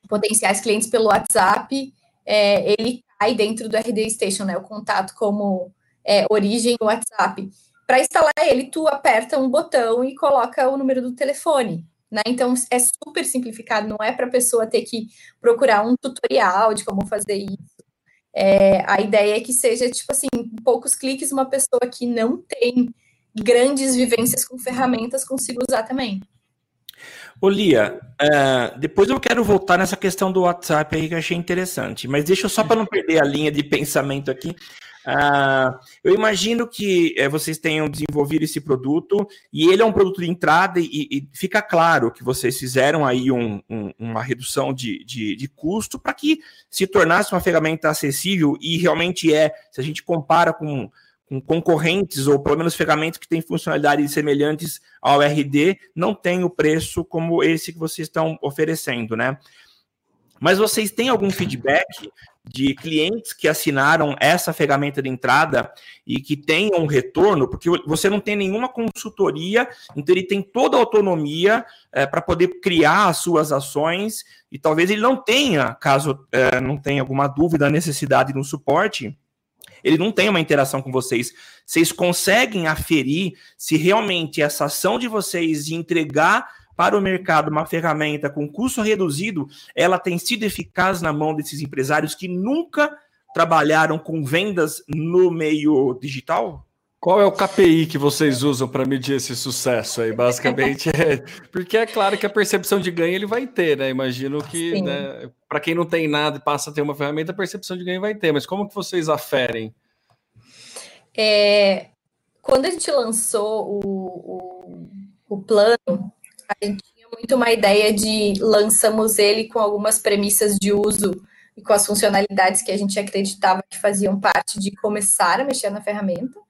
Speaker 5: potenciais clientes pelo WhatsApp, é, ele cai dentro do RD Station, né? O contato como é, origem WhatsApp. Para instalar ele, tu aperta um botão e coloca o número do telefone. Né? Então é super simplificado, não é para a pessoa ter que procurar um tutorial de como fazer isso. É, a ideia é que seja, tipo assim, poucos cliques, uma pessoa que não tem grandes vivências com ferramentas consiga usar também.
Speaker 2: Ô Lia, uh, depois eu quero voltar nessa questão do WhatsApp aí que eu achei interessante, mas deixa eu só para não perder a linha de pensamento aqui. Uh, eu imagino que é, vocês tenham desenvolvido esse produto e ele é um produto de entrada e, e fica claro que vocês fizeram aí um, um, uma redução de, de, de custo para que se tornasse uma ferramenta acessível e realmente é, se a gente compara com, com concorrentes ou pelo menos ferramentas que têm funcionalidades semelhantes ao RD, não tem o preço como esse que vocês estão oferecendo, né? Mas vocês têm algum feedback de clientes que assinaram essa ferramenta de entrada e que tenham retorno, porque você não tem nenhuma consultoria, então ele tem toda a autonomia é, para poder criar as suas ações e talvez ele não tenha, caso é, não tenha alguma dúvida, necessidade de um suporte, ele não tem uma interação com vocês. Vocês conseguem aferir se realmente essa ação de vocês de entregar para o mercado uma ferramenta com custo reduzido, ela tem sido eficaz na mão desses empresários que nunca trabalharam com vendas no meio digital?
Speaker 3: Qual é o KPI que vocês usam para medir esse sucesso aí? Basicamente, é, porque é claro que a percepção de ganho ele vai ter, né? Imagino que, né, para quem não tem nada e passa a ter uma ferramenta, a percepção de ganho vai ter. Mas como que vocês aferem?
Speaker 5: É, quando a gente lançou o, o, o plano, a gente tinha muito uma ideia de lançamos ele com algumas premissas de uso e com as funcionalidades que a gente acreditava que faziam parte de começar a mexer na ferramenta.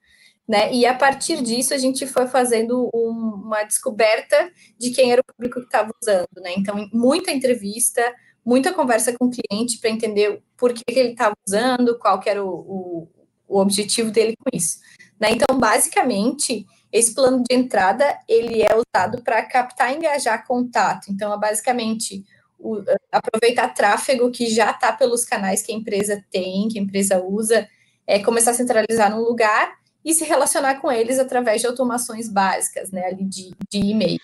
Speaker 5: Né? E a partir disso a gente foi fazendo um, uma descoberta de quem era o público que estava usando, né? Então, muita entrevista, muita conversa com o cliente para entender por que, que ele estava usando, qual que era o, o, o, objetivo dele com isso. Né? Então, basicamente, esse plano de entrada ele é usado para captar engajar contato. Então, é basicamente o, aproveitar tráfego que já está pelos canais que a empresa tem, que a empresa usa, é começar a centralizar num lugar e se relacionar com eles através de automações básicas, né, ali de, de e-mail.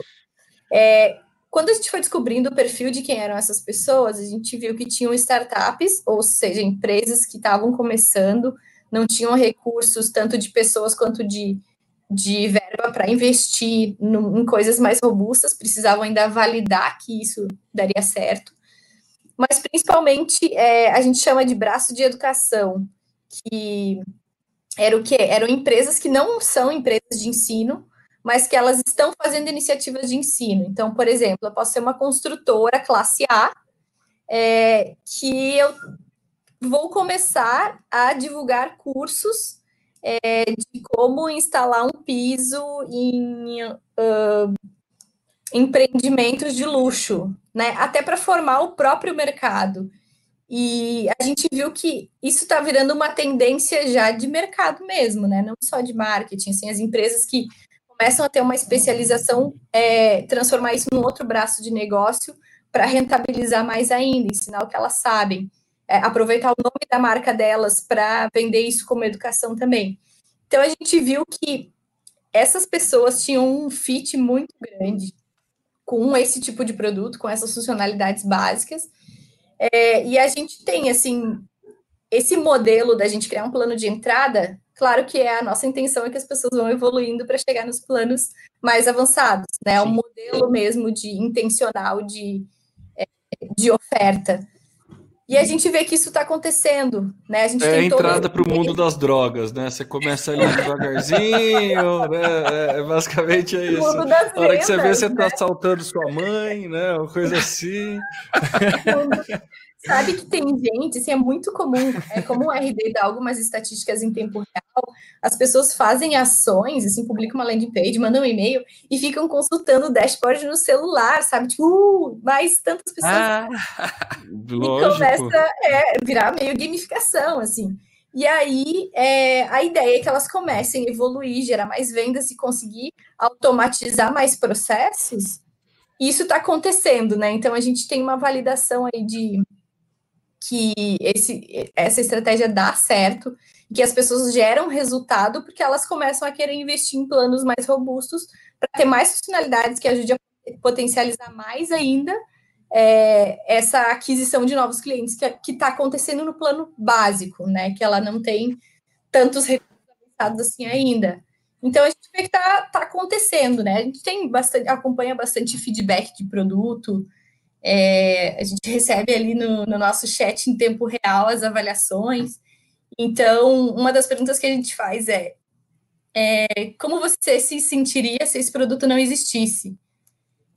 Speaker 5: É, quando a gente foi descobrindo o perfil de quem eram essas pessoas, a gente viu que tinham startups, ou seja, empresas que estavam começando, não tinham recursos tanto de pessoas quanto de, de verba para investir no, em coisas mais robustas, precisavam ainda validar que isso daria certo. Mas principalmente é, a gente chama de braço de educação, que era o quê? Eram empresas que não são empresas de ensino, mas que elas estão fazendo iniciativas de ensino. Então, por exemplo, eu posso ser uma construtora classe A, é, que eu vou começar a divulgar cursos é, de como instalar um piso em uh, empreendimentos de luxo, né? Até para formar o próprio mercado. E a gente viu que isso está virando uma tendência já de mercado mesmo, né? Não só de marketing, assim, as empresas que começam a ter uma especialização, é, transformar isso num outro braço de negócio para rentabilizar mais ainda, ensinar o que elas sabem, é, aproveitar o nome da marca delas para vender isso como educação também. Então a gente viu que essas pessoas tinham um fit muito grande com esse tipo de produto, com essas funcionalidades básicas, é, e a gente tem, assim, esse modelo da gente criar um plano de entrada, claro que é a nossa intenção é que as pessoas vão evoluindo para chegar nos planos mais avançados, né? É um modelo mesmo de intencional de, é, de oferta. E a gente vê que isso está acontecendo, né? A gente
Speaker 3: é a entrada para o mundo das drogas, né? Você começa ali devagarzinho, né? É, é basicamente é isso. Na hora que você vê, você está né? assaltando sua mãe, né? Uma coisa assim.
Speaker 5: Sabe que tem gente, assim, é muito comum, é como o RD dá algumas estatísticas em tempo real, as pessoas fazem ações, assim, publicam uma landing page, mandam um e-mail e ficam consultando o dashboard no celular, sabe? Tipo, uh, mais tantas pessoas. Ah, e começa a é, virar meio gamificação, assim. E aí, é, a ideia é que elas comecem a evoluir, gerar mais vendas e conseguir automatizar mais processos. Isso está acontecendo, né? Então, a gente tem uma validação aí de que esse, essa estratégia dá certo, que as pessoas geram resultado porque elas começam a querer investir em planos mais robustos para ter mais funcionalidades que ajude a potencializar mais ainda é, essa aquisição de novos clientes que está acontecendo no plano básico, né? Que ela não tem tantos recursos assim ainda. Então a gente vê que está tá acontecendo, né? A gente tem bastante, acompanha bastante feedback de produto, é, a gente recebe ali no, no, nosso chat em tempo real as avaliações. Então, uma das perguntas que a gente faz é, é como você se sentiria se esse produto não existisse?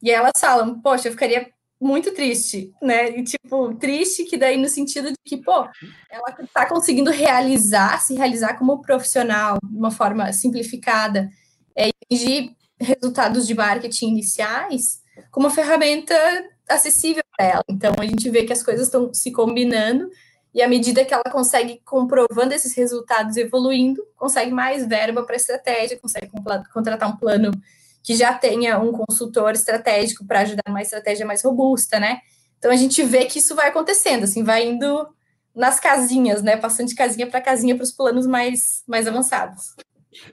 Speaker 5: E elas falam, poxa, eu ficaria muito triste, né? E, tipo, triste que daí no sentido de que, pô, ela está conseguindo realizar, se realizar como profissional de uma forma simplificada, é, de resultados de marketing iniciais com uma ferramenta acessível para ela. Então, a gente vê que as coisas estão se combinando e à medida que ela consegue comprovando esses resultados evoluindo, consegue mais verba para estratégia, consegue contratar um plano que já tenha um consultor estratégico para ajudar numa estratégia mais robusta, né? Então a gente vê que isso vai acontecendo, assim, vai indo nas casinhas, né? Passando de casinha para casinha para os planos mais, mais avançados.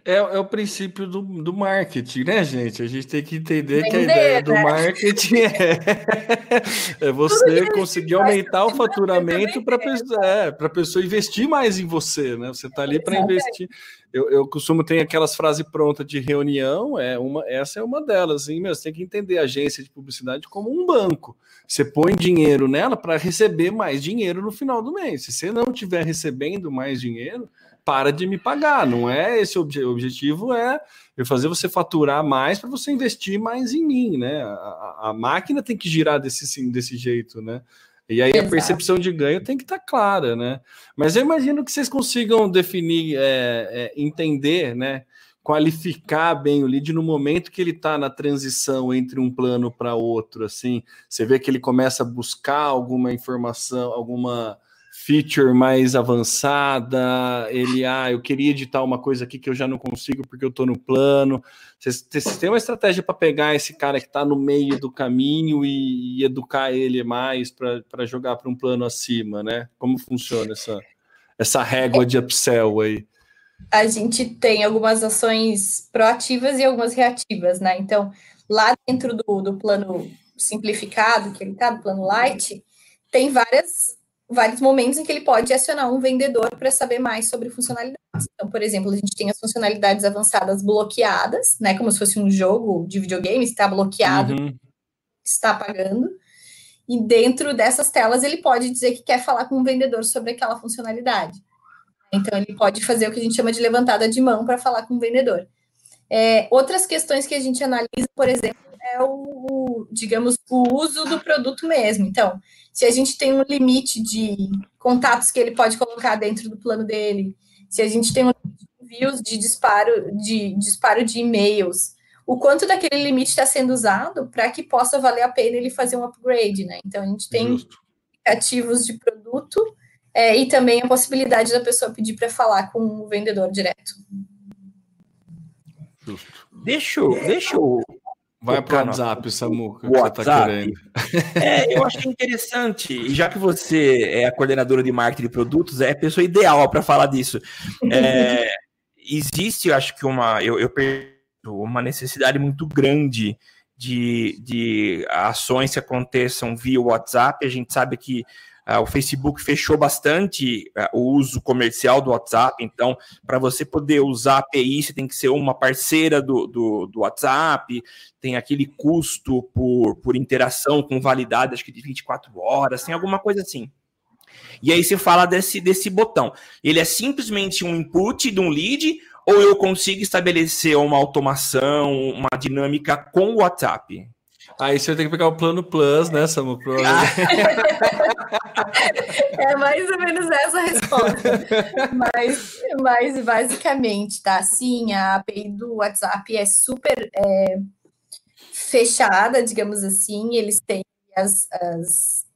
Speaker 3: É, é o princípio do, do marketing, né, gente? A gente tem que entender Vender, que a ideia do né? marketing é, é você conseguir aumentar o faturamento para é, a pessoa investir mais em você, né? Você está ali para investir. Eu, eu costumo ter aquelas frases prontas de reunião, é uma, essa é uma delas, assim, meu, você tem que entender a agência de publicidade como um banco. Você põe dinheiro nela para receber mais dinheiro no final do mês. Se você não estiver recebendo mais dinheiro, para de me pagar. Não é esse o objetivo, é eu fazer você faturar mais para você investir mais em mim, né? A, a, máquina tem que girar desse, desse jeito, né? E aí Exato. a percepção de ganho tem que estar tá clara, né? Mas eu imagino que vocês consigam definir, é, é, entender, né? Qualificar bem o lead no momento que ele está na transição entre um plano para outro, assim. Você vê que ele começa a buscar alguma informação, alguma feature mais avançada, ele, ah, eu queria editar uma coisa aqui que eu já não consigo porque eu estou no plano. Vocês, têm uma estratégia para pegar esse cara que está no meio do caminho e, e educar ele mais para jogar para um plano acima, né? Como funciona essa, essa régua de upsell aí?
Speaker 5: A gente tem algumas ações proativas e algumas reativas, né? Então, lá dentro do, do plano simplificado, que ele está, do plano light, tem várias vários momentos em que ele pode acionar um vendedor para saber mais sobre funcionalidades. Então, por exemplo, a gente tem as funcionalidades avançadas bloqueadas, né? Como se fosse um jogo de videogame, está bloqueado, uhum. está pagando. E dentro dessas telas ele pode dizer que quer falar com um vendedor sobre aquela funcionalidade. Então ele pode fazer o que a gente chama de levantada de mão para falar com o vendedor. É, outras questões que a gente analisa, por exemplo, é o, digamos, o uso do produto mesmo. Então, se a gente tem um limite de contatos que ele pode colocar dentro do plano dele, se a gente tem um envios de disparo de disparo de e-mails, o quanto daquele limite está sendo usado para que possa valer a pena ele fazer um upgrade, né? Então a gente tem ativos de produto é, e também a possibilidade da pessoa pedir para falar com o vendedor direto.
Speaker 2: Justo. Deixa eu, deixa eu
Speaker 3: Vai para o WhatsApp, Samuca,
Speaker 2: que WhatsApp. você tá querendo. É, eu achei interessante, e já que você é a coordenadora de marketing de produtos, é a pessoa ideal para falar disso. É, existe, eu acho que uma, eu, eu uma necessidade muito grande de, de ações que aconteçam via WhatsApp. A gente sabe que Uh, o Facebook fechou bastante uh, o uso comercial do WhatsApp, então, para você poder usar a API, você tem que ser uma parceira do, do, do, WhatsApp, tem aquele custo por, por interação com validade, acho que de 24 horas, tem alguma coisa assim. E aí você fala desse, desse botão. Ele é simplesmente um input de um lead, ou eu consigo estabelecer uma automação, uma dinâmica com o WhatsApp?
Speaker 3: Aí você tem que pegar o plano Plus, né, Samu?
Speaker 5: é mais ou menos essa a resposta. Mas, mas basicamente, tá? Sim, a API do WhatsApp é super é, fechada, digamos assim. Eles têm as, as,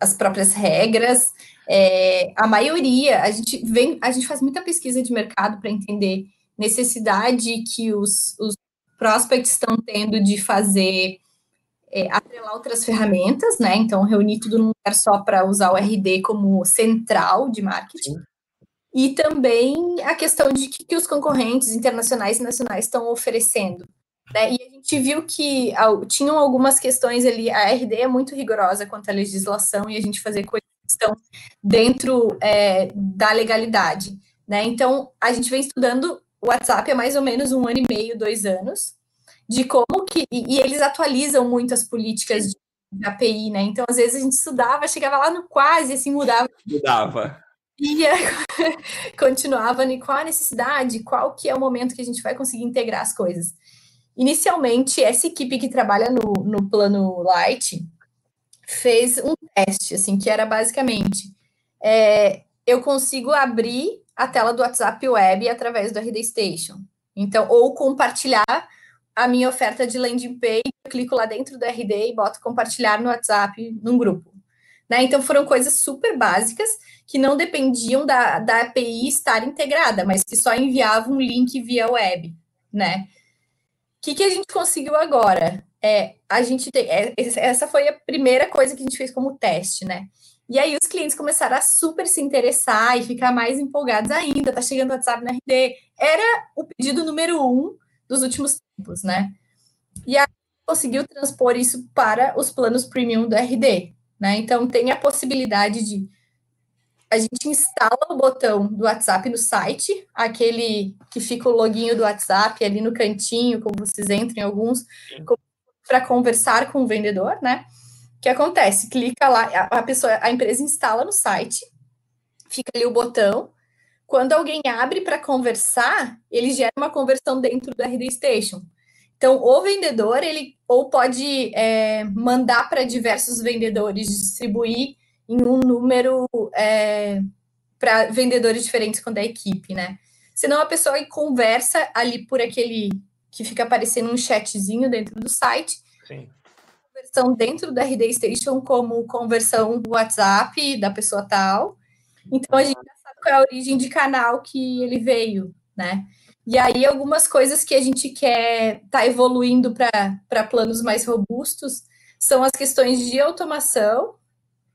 Speaker 5: as próprias regras. É, a maioria, a gente vem, a gente faz muita pesquisa de mercado para entender necessidade que os, os prospects estão tendo de fazer é, atrelar outras ferramentas, né? Então, reunir tudo num lugar só para usar o RD como central de marketing. Sim. E também a questão de que, que os concorrentes internacionais e nacionais estão oferecendo. Né? E a gente viu que ao, tinham algumas questões ali, a RD é muito rigorosa quanto à legislação e a gente fazer coisas que estão dentro é, da legalidade. Né? Então, a gente vem estudando o WhatsApp há mais ou menos um ano e meio, dois anos, de como que. E, e eles atualizam muito as políticas de, de API, né? Então, às vezes, a gente estudava, chegava lá no quase, assim, mudava.
Speaker 2: Mudava.
Speaker 5: Ia, continuava em qual a necessidade, qual que é o momento que a gente vai conseguir integrar as coisas. Inicialmente, essa equipe que trabalha no, no plano Light fez um teste, assim, que era basicamente é, eu consigo abrir a tela do WhatsApp Web através do RD Station. Então, ou compartilhar a minha oferta de landing page, eu clico lá dentro do RD e boto compartilhar no WhatsApp num grupo. Né? Então foram coisas super básicas que não dependiam da, da API estar integrada, mas que só enviavam um link via web, né? O que, que a gente conseguiu agora? É, a gente tem, é, essa foi a primeira coisa que a gente fez como teste, né? E aí os clientes começaram a super se interessar e ficar mais empolgados ainda. Tá chegando o WhatsApp na RD. Era o pedido número um dos últimos tempos, né? E aí conseguiu transpor isso para os planos premium do RD, né? Então tem a possibilidade de a gente instala o botão do WhatsApp no site, aquele que fica o loginho do WhatsApp ali no cantinho, como vocês entram em alguns, para conversar com o vendedor, né? O que acontece? Clica lá, a pessoa, a empresa instala no site, fica ali o botão, quando alguém abre para conversar, ele gera uma conversão dentro do RD Station. Então, o vendedor, ele ou pode é, mandar para diversos vendedores distribuir em um número é, para vendedores diferentes quando é equipe, né? Senão a pessoa conversa ali por aquele que fica aparecendo um chatzinho dentro do site.
Speaker 2: Sim.
Speaker 5: Conversão dentro da RD Station como conversão WhatsApp da pessoa tal. Então a gente qual é a origem de canal que ele veio, né? E aí algumas coisas que a gente quer tá evoluindo para planos mais robustos são as questões de automação,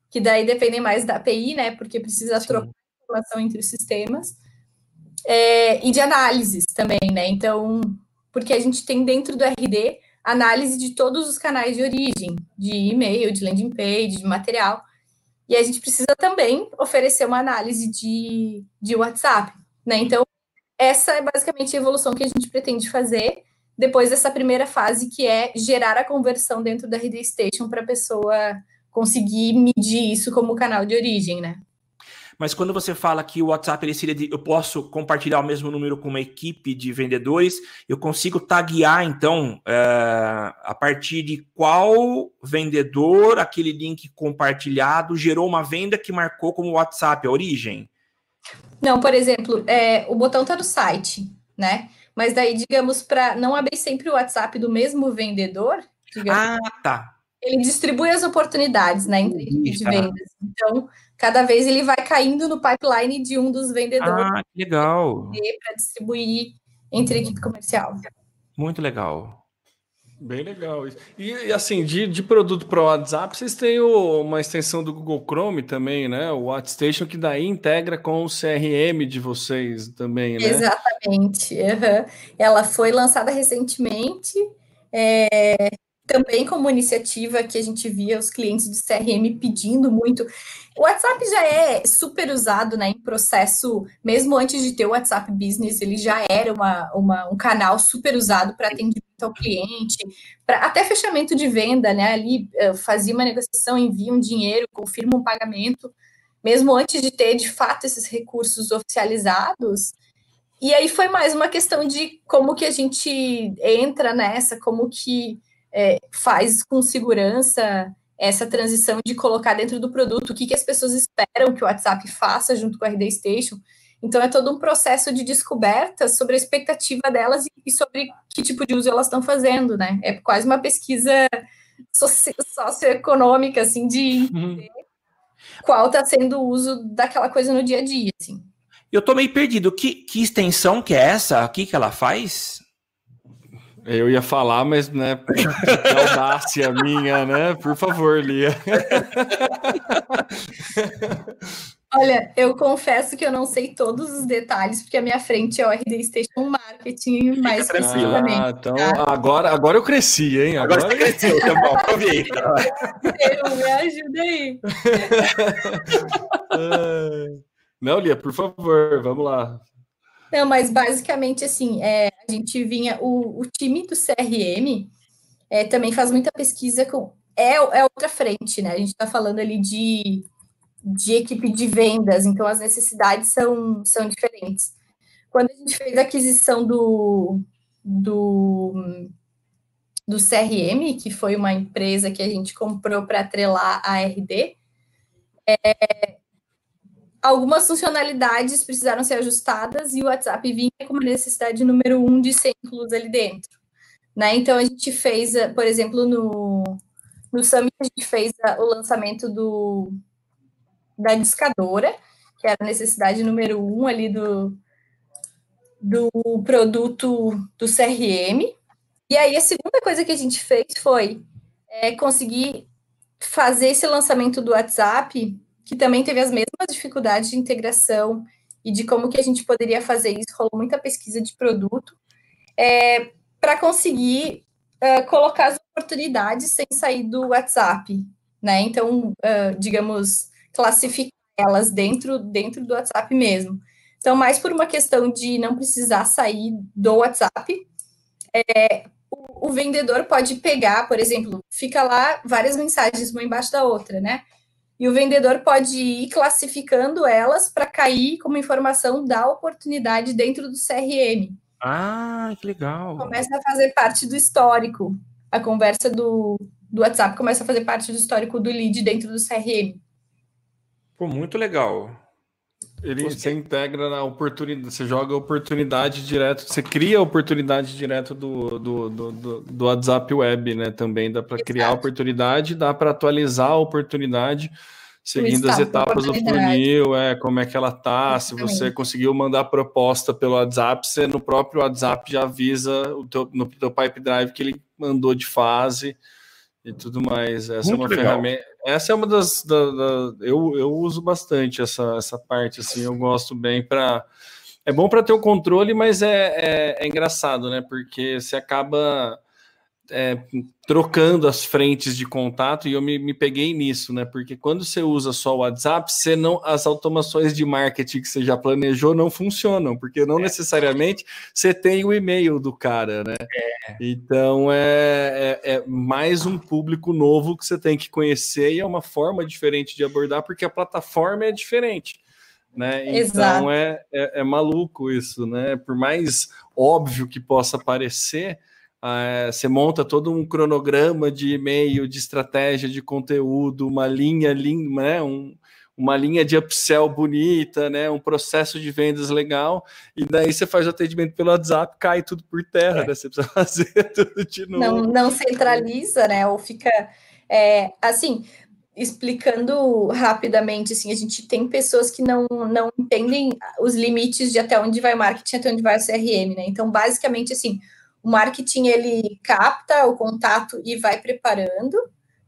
Speaker 5: que daí dependem mais da API, né? Porque precisa Sim. trocar informação entre os sistemas. É, e de análises também, né? Então, porque a gente tem dentro do RD análise de todos os canais de origem, de e-mail, de landing page, de material. E a gente precisa também oferecer uma análise de, de WhatsApp, né? Então, essa é basicamente a evolução que a gente pretende fazer depois dessa primeira fase, que é gerar a conversão dentro da RD Station para a pessoa conseguir medir isso como canal de origem, né?
Speaker 2: Mas quando você fala que o WhatsApp ele seria de, eu posso compartilhar o mesmo número com uma equipe de vendedores, eu consigo taguear então é, a partir de qual vendedor aquele link compartilhado gerou uma venda que marcou como WhatsApp a origem?
Speaker 5: Não, por exemplo, é, o botão está no site, né? Mas daí, digamos, para não abrir sempre o WhatsApp do mesmo vendedor, digamos,
Speaker 2: ah, tá.
Speaker 5: ele distribui as oportunidades, né, entre de vendas. Então, cada vez ele vai caindo no pipeline de um dos vendedores.
Speaker 2: Ah, que legal.
Speaker 5: Para distribuir entre a equipe comercial.
Speaker 2: Muito legal.
Speaker 3: Bem legal. E, e assim, de, de produto para o WhatsApp, vocês têm o, uma extensão do Google Chrome também, né? O WhatsApp que daí integra com o CRM de vocês também, né?
Speaker 5: Exatamente. Uhum. Ela foi lançada recentemente. É, também como iniciativa que a gente via os clientes do CRM pedindo muito. O WhatsApp já é super usado né, em processo, mesmo antes de ter o WhatsApp Business, ele já era uma, uma um canal super usado para atendimento ao cliente, para até fechamento de venda, né? Ali uh, fazia uma negociação, envia um dinheiro, confirma um pagamento, mesmo antes de ter de fato esses recursos oficializados. E aí foi mais uma questão de como que a gente entra nessa, como que é, faz com segurança essa transição de colocar dentro do produto o que, que as pessoas esperam que o WhatsApp faça junto com a RD Station. Então, é todo um processo de descoberta sobre a expectativa delas e sobre que tipo de uso elas estão fazendo, né? É quase uma pesquisa socioeconômica, assim, de uhum. qual está sendo o uso daquela coisa no dia a dia, assim.
Speaker 2: Eu tô meio perdido. Que, que extensão que é essa? O que, que ela faz?
Speaker 3: Eu ia falar, mas, né, que audácia minha, né? Por favor, Lia.
Speaker 5: Olha, eu confesso que eu não sei todos os detalhes, porque a minha frente é o RD Station Marketing, mais especificamente.
Speaker 3: Ah, então tá? agora, agora eu cresci, hein?
Speaker 2: Agora, agora você cresceu, tá bom, aproveita.
Speaker 5: Eu, me ajuda aí.
Speaker 3: Não, Lia, por favor, vamos lá.
Speaker 5: Não, mas basicamente assim, é, a gente vinha, o, o time do CRM é, também faz muita pesquisa com. É, é outra frente, né? A gente está falando ali de, de equipe de vendas, então as necessidades são, são diferentes. Quando a gente fez a aquisição do, do, do CRM, que foi uma empresa que a gente comprou para atrelar a RD, é, algumas funcionalidades precisaram ser ajustadas e o WhatsApp vinha com uma necessidade número um de ser incluso ali dentro. Né? Então, a gente fez, por exemplo, no, no Summit, a gente fez o lançamento do, da discadora, que era a necessidade número um ali do, do produto do CRM. E aí, a segunda coisa que a gente fez foi é, conseguir fazer esse lançamento do WhatsApp que também teve as mesmas dificuldades de integração e de como que a gente poderia fazer isso. Rolou muita pesquisa de produto é, para conseguir uh, colocar as oportunidades sem sair do WhatsApp, né? Então, uh, digamos, classificar elas dentro, dentro do WhatsApp mesmo. Então, mais por uma questão de não precisar sair do WhatsApp, é, o, o vendedor pode pegar, por exemplo, fica lá várias mensagens uma embaixo da outra, né? E o vendedor pode ir classificando elas para cair como informação da oportunidade dentro do CRM.
Speaker 2: Ah, que legal.
Speaker 5: Começa a fazer parte do histórico. A conversa do, do WhatsApp começa a fazer parte do histórico do lead dentro do CRM.
Speaker 2: Pô, muito legal.
Speaker 3: Ele você integra na oportunidade, você joga a oportunidade direto, você cria a oportunidade direto do, do, do, do, do WhatsApp Web, né? Também dá para criar a oportunidade, dá para atualizar a oportunidade seguindo as etapas do funil, é, como é que ela tá, Exatamente. se você conseguiu mandar proposta pelo WhatsApp, você no próprio WhatsApp já avisa o teu, no teu Pipe Drive que ele mandou de fase e tudo mais. Essa Muito é uma legal. ferramenta. Essa é uma das. Da, da, eu, eu uso bastante essa, essa parte, assim, eu gosto bem para. É bom para ter o controle, mas é, é, é engraçado, né? Porque você acaba é, trocando as frentes de contato e eu me, me, peguei nisso, né? Porque quando você usa só o WhatsApp, você não, as automações de marketing que você já planejou não funcionam, porque não é. necessariamente você tem o e-mail do cara, né? É. Então é, é, é, mais um público novo que você tem que conhecer e é uma forma diferente de abordar, porque a plataforma é diferente. Né? Então é, é, é maluco isso, né? Por mais óbvio que possa parecer, é, você monta todo um cronograma de e-mail, de estratégia, de conteúdo, uma linha, linha né, um, uma linha de upsell bonita, né, um processo de vendas legal, e daí você faz o atendimento pelo WhatsApp, cai tudo por terra, é. né, você precisa fazer tudo de novo.
Speaker 5: Não, não centraliza, né, ou fica, é, assim, explicando rapidamente, assim, a gente tem pessoas que não, não entendem os limites de até onde vai o marketing, até onde vai o CRM, né, então, basicamente, assim, o marketing ele capta o contato e vai preparando,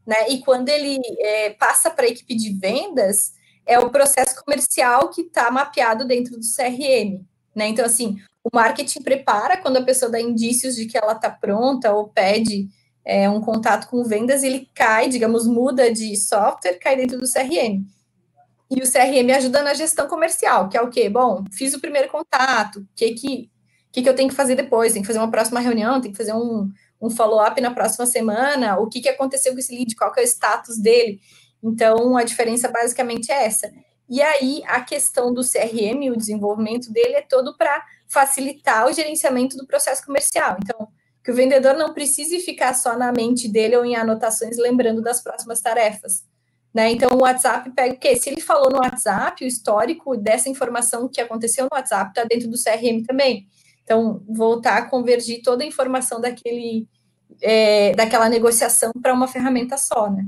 Speaker 5: né? E quando ele é, passa para a equipe de vendas, é o processo comercial que está mapeado dentro do CRM, né? Então, assim, o marketing prepara quando a pessoa dá indícios de que ela está pronta ou pede é, um contato com vendas, ele cai, digamos, muda de software, cai dentro do CRM. E o CRM ajuda na gestão comercial, que é o quê? Bom, fiz o primeiro contato, o que que que, que eu tenho que fazer depois? Tem que fazer uma próxima reunião, tem que fazer um, um follow-up na próxima semana, o que, que aconteceu com esse lead, qual que é o status dele. Então, a diferença basicamente é essa. E aí, a questão do CRM, o desenvolvimento dele é todo para facilitar o gerenciamento do processo comercial. Então, que o vendedor não precise ficar só na mente dele ou em anotações lembrando das próximas tarefas. Né? Então, o WhatsApp pega o quê? Se ele falou no WhatsApp, o histórico dessa informação que aconteceu no WhatsApp está dentro do CRM também. Então, voltar a convergir toda a informação daquele, é, daquela negociação para uma ferramenta só, né?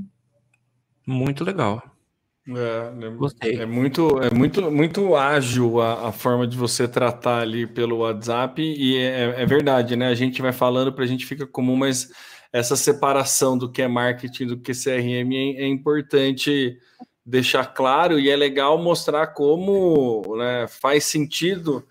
Speaker 2: Muito legal.
Speaker 3: É, é, Gostei. é muito, é muito, muito ágil a, a, forma de você tratar ali pelo WhatsApp, e é, é verdade, né? A gente vai falando para a gente fica comum, mas essa separação do que é marketing do que é CRM é, é importante deixar claro e é legal mostrar como né, faz sentido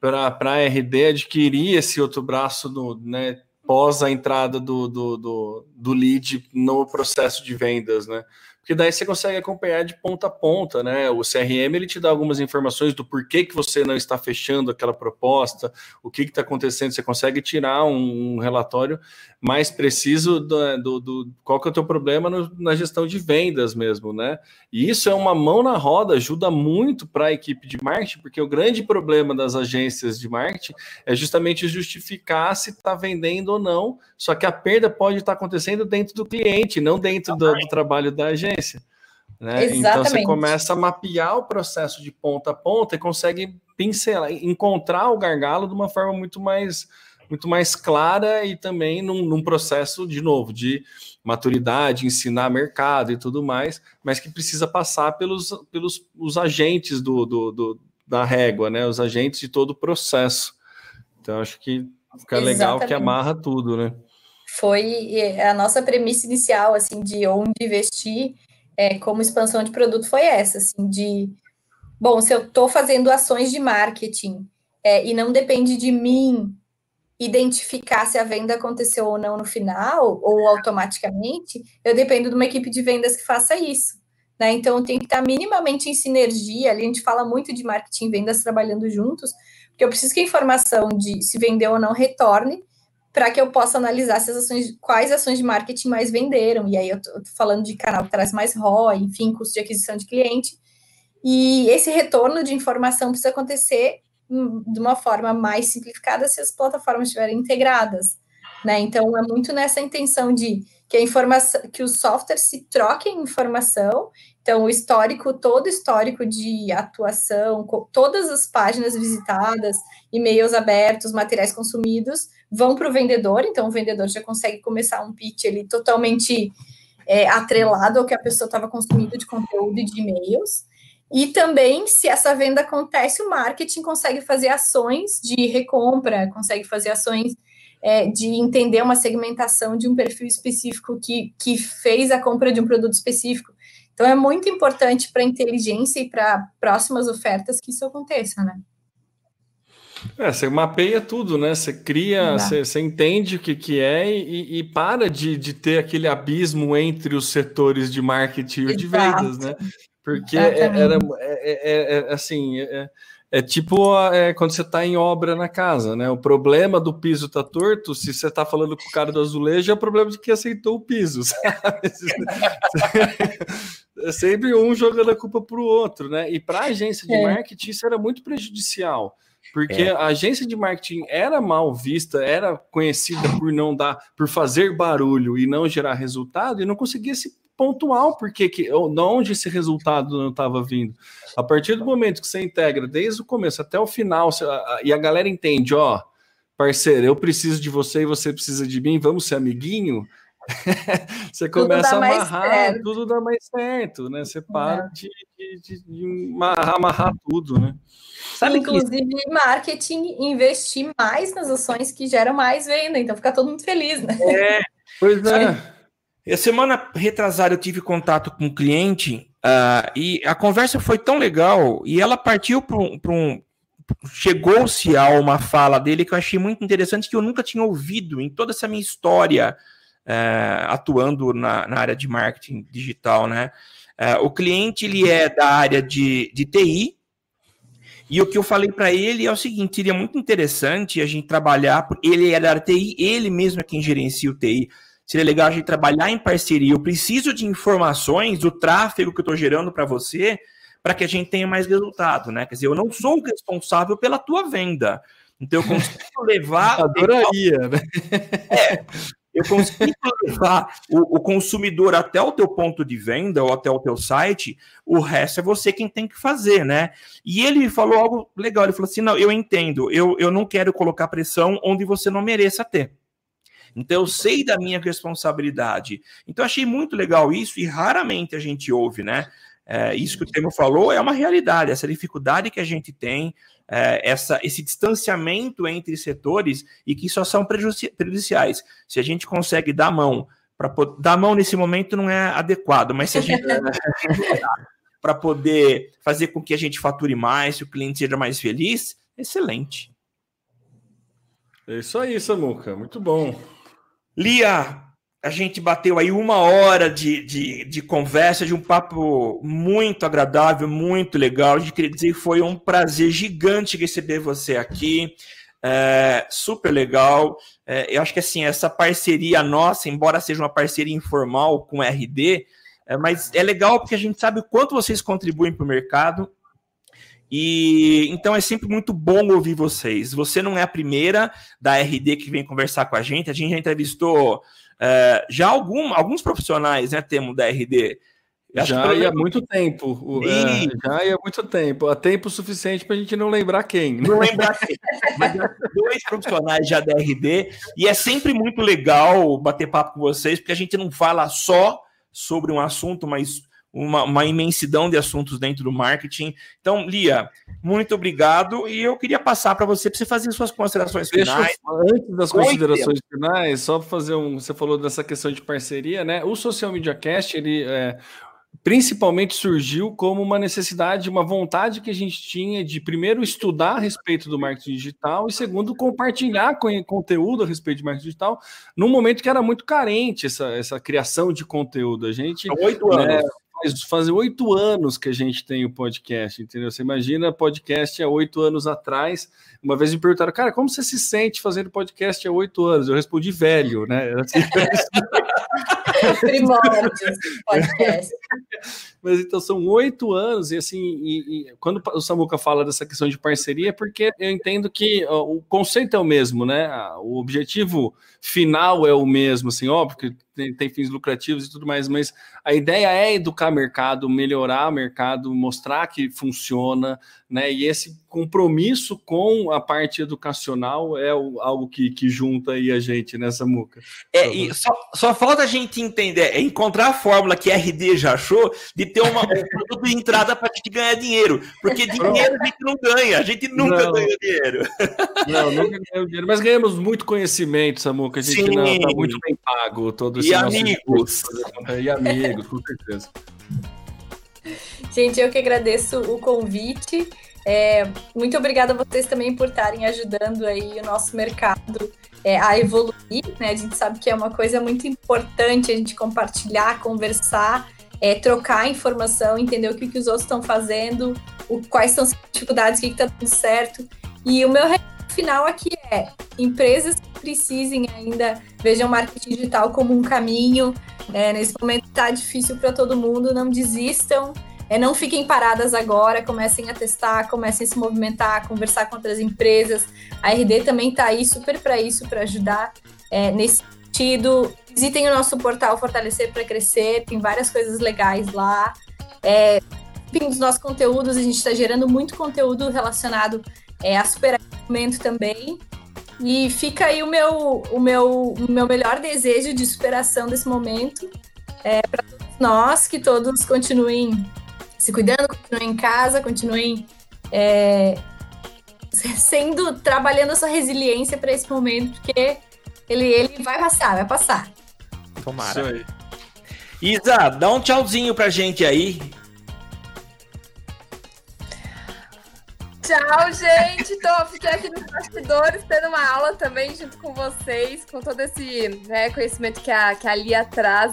Speaker 3: para a RD adquirir esse outro braço do, né, pós a entrada do, do, do, do lead no processo de vendas, né? Porque daí você consegue acompanhar de ponta a ponta, né? O CRM ele te dá algumas informações do porquê que você não está fechando aquela proposta, o que está acontecendo, você consegue tirar um, um relatório mais preciso do, do, do, qual que é o teu problema no, na gestão de vendas mesmo, né? E isso é uma mão na roda, ajuda muito para a equipe de marketing, porque o grande problema das agências de marketing é justamente justificar se está vendendo ou não, só que a perda pode estar tá acontecendo dentro do cliente, não dentro do, do trabalho da agência. Né? Então você começa a mapear o processo de ponta a ponta e consegue pincelar, encontrar o gargalo de uma forma muito mais muito mais clara e também num, num, processo, de novo, de maturidade, ensinar mercado e tudo mais, mas que precisa passar pelos, pelos os agentes do, do, do da régua, né? Os agentes de todo o processo. Então, acho que fica Exatamente. legal que amarra tudo, né?
Speaker 5: Foi é, a nossa premissa inicial, assim, de onde investir é, como expansão de produto foi essa, assim, de bom, se eu estou fazendo ações de marketing é, e não depende de mim identificar se a venda aconteceu ou não no final, ou automaticamente, eu dependo de uma equipe de vendas que faça isso. Né? Então, tenho que estar minimamente em sinergia. Ali a gente fala muito de marketing e vendas trabalhando juntos, porque eu preciso que a informação de se vendeu ou não retorne para que eu possa analisar se as ações, quais ações de marketing mais venderam. E aí eu estou falando de canal que traz mais ROI, enfim, custo de aquisição de cliente. E esse retorno de informação precisa acontecer de uma forma mais simplificada se as plataformas estiverem integradas. Né? Então é muito nessa intenção de que a informação, que os softwares se troquem informação. Então, o histórico, todo histórico de atuação, todas as páginas visitadas, e-mails abertos, materiais consumidos, vão para o vendedor. Então, o vendedor já consegue começar um pitch ali totalmente é, atrelado ao que a pessoa estava consumindo de conteúdo e de e-mails. E também, se essa venda acontece, o marketing consegue fazer ações de recompra, consegue fazer ações é, de entender uma segmentação de um perfil específico que, que fez a compra de um produto específico. Então, é muito importante para a inteligência e para próximas ofertas que isso aconteça, né?
Speaker 3: É, você mapeia tudo, né? Você cria, você, você, entende o que, que é e, e para de, de ter aquele abismo entre os setores de marketing e de vendas, né? Porque era, é, é, é, assim, é, é tipo é, quando você está em obra na casa, né? O problema do piso tá torto, se você está falando com o cara do azulejo, é o problema de que aceitou o piso, sabe? é sempre um jogando a culpa para o outro, né? E para a agência de marketing isso era muito prejudicial. Porque é. a agência de marketing era mal vista, era conhecida por não dar, por fazer barulho e não gerar resultado, e não conseguia se pontual porque que, de onde esse resultado não estava vindo. A partir do momento que você integra desde o começo até o final, você, e a galera entende, ó, parceiro, eu preciso de você e você precisa de mim, vamos ser amiguinho. você começa a amarrar, tudo dá mais certo, né? Você para é. de, de, de, amarrar, amarrar tudo, né?
Speaker 5: Sabe Inclusive, que... marketing investir mais nas ações que geram mais venda, então fica todo mundo feliz, né?
Speaker 2: É, pois é. A semana retrasada eu tive contato com um cliente uh, e a conversa foi tão legal e ela partiu para um, um chegou-se a uma fala dele que eu achei muito interessante que eu nunca tinha ouvido em toda essa minha história uh, atuando na, na, área de marketing digital, né? Uh, o cliente ele é da área de, de TI e o que eu falei para ele é o seguinte: seria muito interessante a gente trabalhar. Ele é da área TI, ele mesmo é quem gerencia o TI seria legal a gente trabalhar em parceria. Eu preciso de informações do tráfego que eu estou gerando para você para que a gente tenha mais resultado, né? Quer dizer, eu não sou responsável pela tua venda. Então eu consigo levar.
Speaker 3: Adoraria, né?
Speaker 2: É, eu consigo levar o, o, consumidor até o teu ponto de venda ou até o teu site, o resto é você quem tem que fazer, né? E ele falou algo legal, ele falou assim: não, eu entendo, eu, eu não quero colocar pressão onde você não mereça ter. Então eu sei da minha responsabilidade. Então achei muito legal isso e raramente a gente ouve, né? É, isso que o Temo falou é uma realidade, essa dificuldade que a gente tem, é, essa, esse distanciamento entre setores e que só são prejudiciais. Se a gente consegue dar mão, para dar mão nesse momento não é adequado, mas se a gente para poder fazer com que a gente fature mais, que o cliente seja mais feliz, excelente.
Speaker 3: É isso aí, Samuca, muito bom.
Speaker 2: Lia, a gente bateu aí uma hora de, de, de, conversa, de um papo muito agradável, muito legal. Gente queria dizer que foi um prazer gigante receber você aqui. É, super legal. É, eu acho que assim, essa parceria nossa, embora seja uma parceria informal com RD, é, mas é legal porque a gente sabe o quanto vocês contribuem para o mercado e então é sempre muito bom ouvir vocês. Você não é a primeira da RD que vem conversar com a gente. A gente já entrevistou uh, já algum, alguns profissionais, né, temos da RD.
Speaker 3: Já ia há muito tempo. É, já ia há muito tempo. Há tempo suficiente para a gente não lembrar quem.
Speaker 2: Né? Não lembrar quem. Mas dois profissionais já da RD. E é sempre muito legal bater papo com vocês, porque a gente não fala só sobre um assunto, mas uma, uma, imensidão de assuntos dentro do marketing. Então, Lia, muito obrigado. E eu queria passar para você, para você fazer suas considerações
Speaker 3: Deixa
Speaker 2: finais.
Speaker 3: Eu, antes das considerações finais, só para fazer um. Você falou dessa questão de parceria, né? O Social Media Cast, ele. É, principalmente surgiu como uma necessidade, uma vontade que a gente tinha de primeiro estudar a respeito do marketing digital e segundo compartilhar conteúdo a respeito de marketing digital num momento que era muito carente essa, essa criação de conteúdo. A gente
Speaker 2: oito né, anos. Né,
Speaker 3: faz, fazem oito anos que a gente tem o podcast, entendeu? Você imagina podcast há oito anos atrás. Uma vez me perguntaram, cara, como você se sente fazendo podcast há oito anos? Eu respondi velho, né? Assim,
Speaker 5: Primórdios podcast.
Speaker 3: Mas então são oito anos, e assim, e, e, quando o Samuca fala dessa questão de parceria, é porque eu entendo que ó, o conceito é o mesmo, né? O objetivo final é o mesmo, assim, óbvio que tem, tem, fins lucrativos e tudo mais, mas a ideia é educar o mercado, melhorar o mercado, mostrar que funciona, né? E esse compromisso com a parte educacional é o, algo que, que junta aí a gente nessa muca.
Speaker 2: É, e só, só falta a gente entender, é encontrar a fórmula que a RD já achou de ter uma, um produto de entrada para a gente ganhar dinheiro, porque dinheiro a gente não ganha, a gente nunca não. ganha dinheiro.
Speaker 3: Não, nunca ganhamos dinheiro, mas ganhamos muito conhecimento, Samuca, a gente está muito bem pago todo esse
Speaker 2: E amigos.
Speaker 3: E amigos, com certeza.
Speaker 5: Gente, eu que agradeço o convite. É, muito obrigada a vocês também por estarem ajudando aí o nosso mercado é, a evoluir, né? A gente sabe que é uma coisa muito importante a gente compartilhar, conversar, é, trocar informação, entender o que, que os outros estão fazendo, o, quais são as dificuldades, o que está dando certo. E o meu final aqui é empresas que precisem ainda vejam marketing digital como um caminho. Né? Nesse momento está difícil para todo mundo, não desistam. É, não fiquem paradas agora, comecem a testar, comecem a se movimentar, conversar com outras empresas. A RD também está aí super para isso, para ajudar é, nesse sentido. Visitem o nosso portal Fortalecer para Crescer, tem várias coisas legais lá. É, dos nossos conteúdos, a gente está gerando muito conteúdo relacionado é, a superamento também. E fica aí o meu, o meu, o meu melhor desejo de superação desse momento é, para todos nós, que todos continuem se cuidando, continuem em casa, continuem é, sendo, trabalhando a sua resiliência para esse momento, porque ele, ele vai passar, vai passar.
Speaker 2: Tomara. Isa, dá um tchauzinho pra gente aí.
Speaker 4: Tchau, gente. Tô, fiquei aqui nos bastidores tendo uma aula também junto com vocês, com todo esse né, conhecimento que a, que a Lia traz.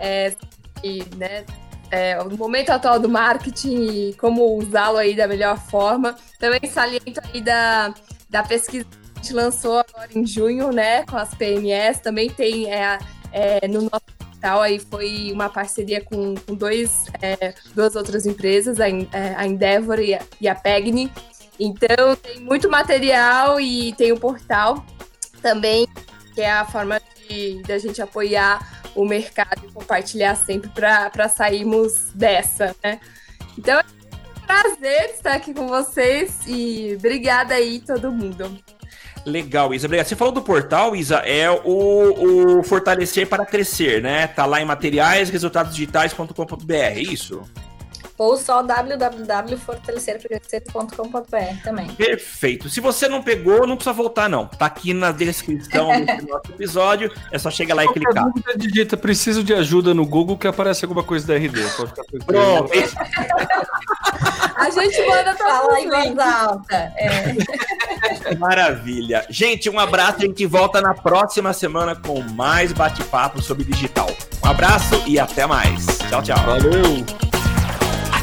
Speaker 4: É, e, né, é, o momento atual do marketing e como usá-lo aí da melhor forma. Também saliento aí da, da pesquisa que a gente lançou agora em junho, né, com as PMS. Também tem é, é, no nosso portal aí foi uma parceria com, com dois, é, duas outras empresas, a, é, a Endeavor e a, e a Pegni. Então tem muito material e tem o portal também, que é a forma de, de a gente apoiar o mercado e compartilhar sempre para sairmos dessa, né? Então, é um prazer estar aqui com vocês e obrigada aí todo mundo.
Speaker 2: Legal, Isa. Obrigado. Você falou do portal, Isa, é o, o Fortalecer para Crescer, né? Tá lá em materiais, resultadosdigitais.com.br, é isso?
Speaker 5: Ou só www.fortalecerprocrescer.com.br também.
Speaker 2: Perfeito. Se você não pegou, não precisa voltar, não. Tá aqui na descrição do nosso episódio. É só chegar lá e clicar.
Speaker 3: Dúvida, digita preciso de ajuda no Google que aparece alguma coisa da RD. Pode ficar
Speaker 2: Pronto.
Speaker 4: A gente manda
Speaker 5: falar em voz alta. É.
Speaker 2: Maravilha. Gente, um abraço. A gente volta na próxima semana com mais bate-papo sobre digital. Um abraço e até mais. Tchau, tchau.
Speaker 3: Valeu.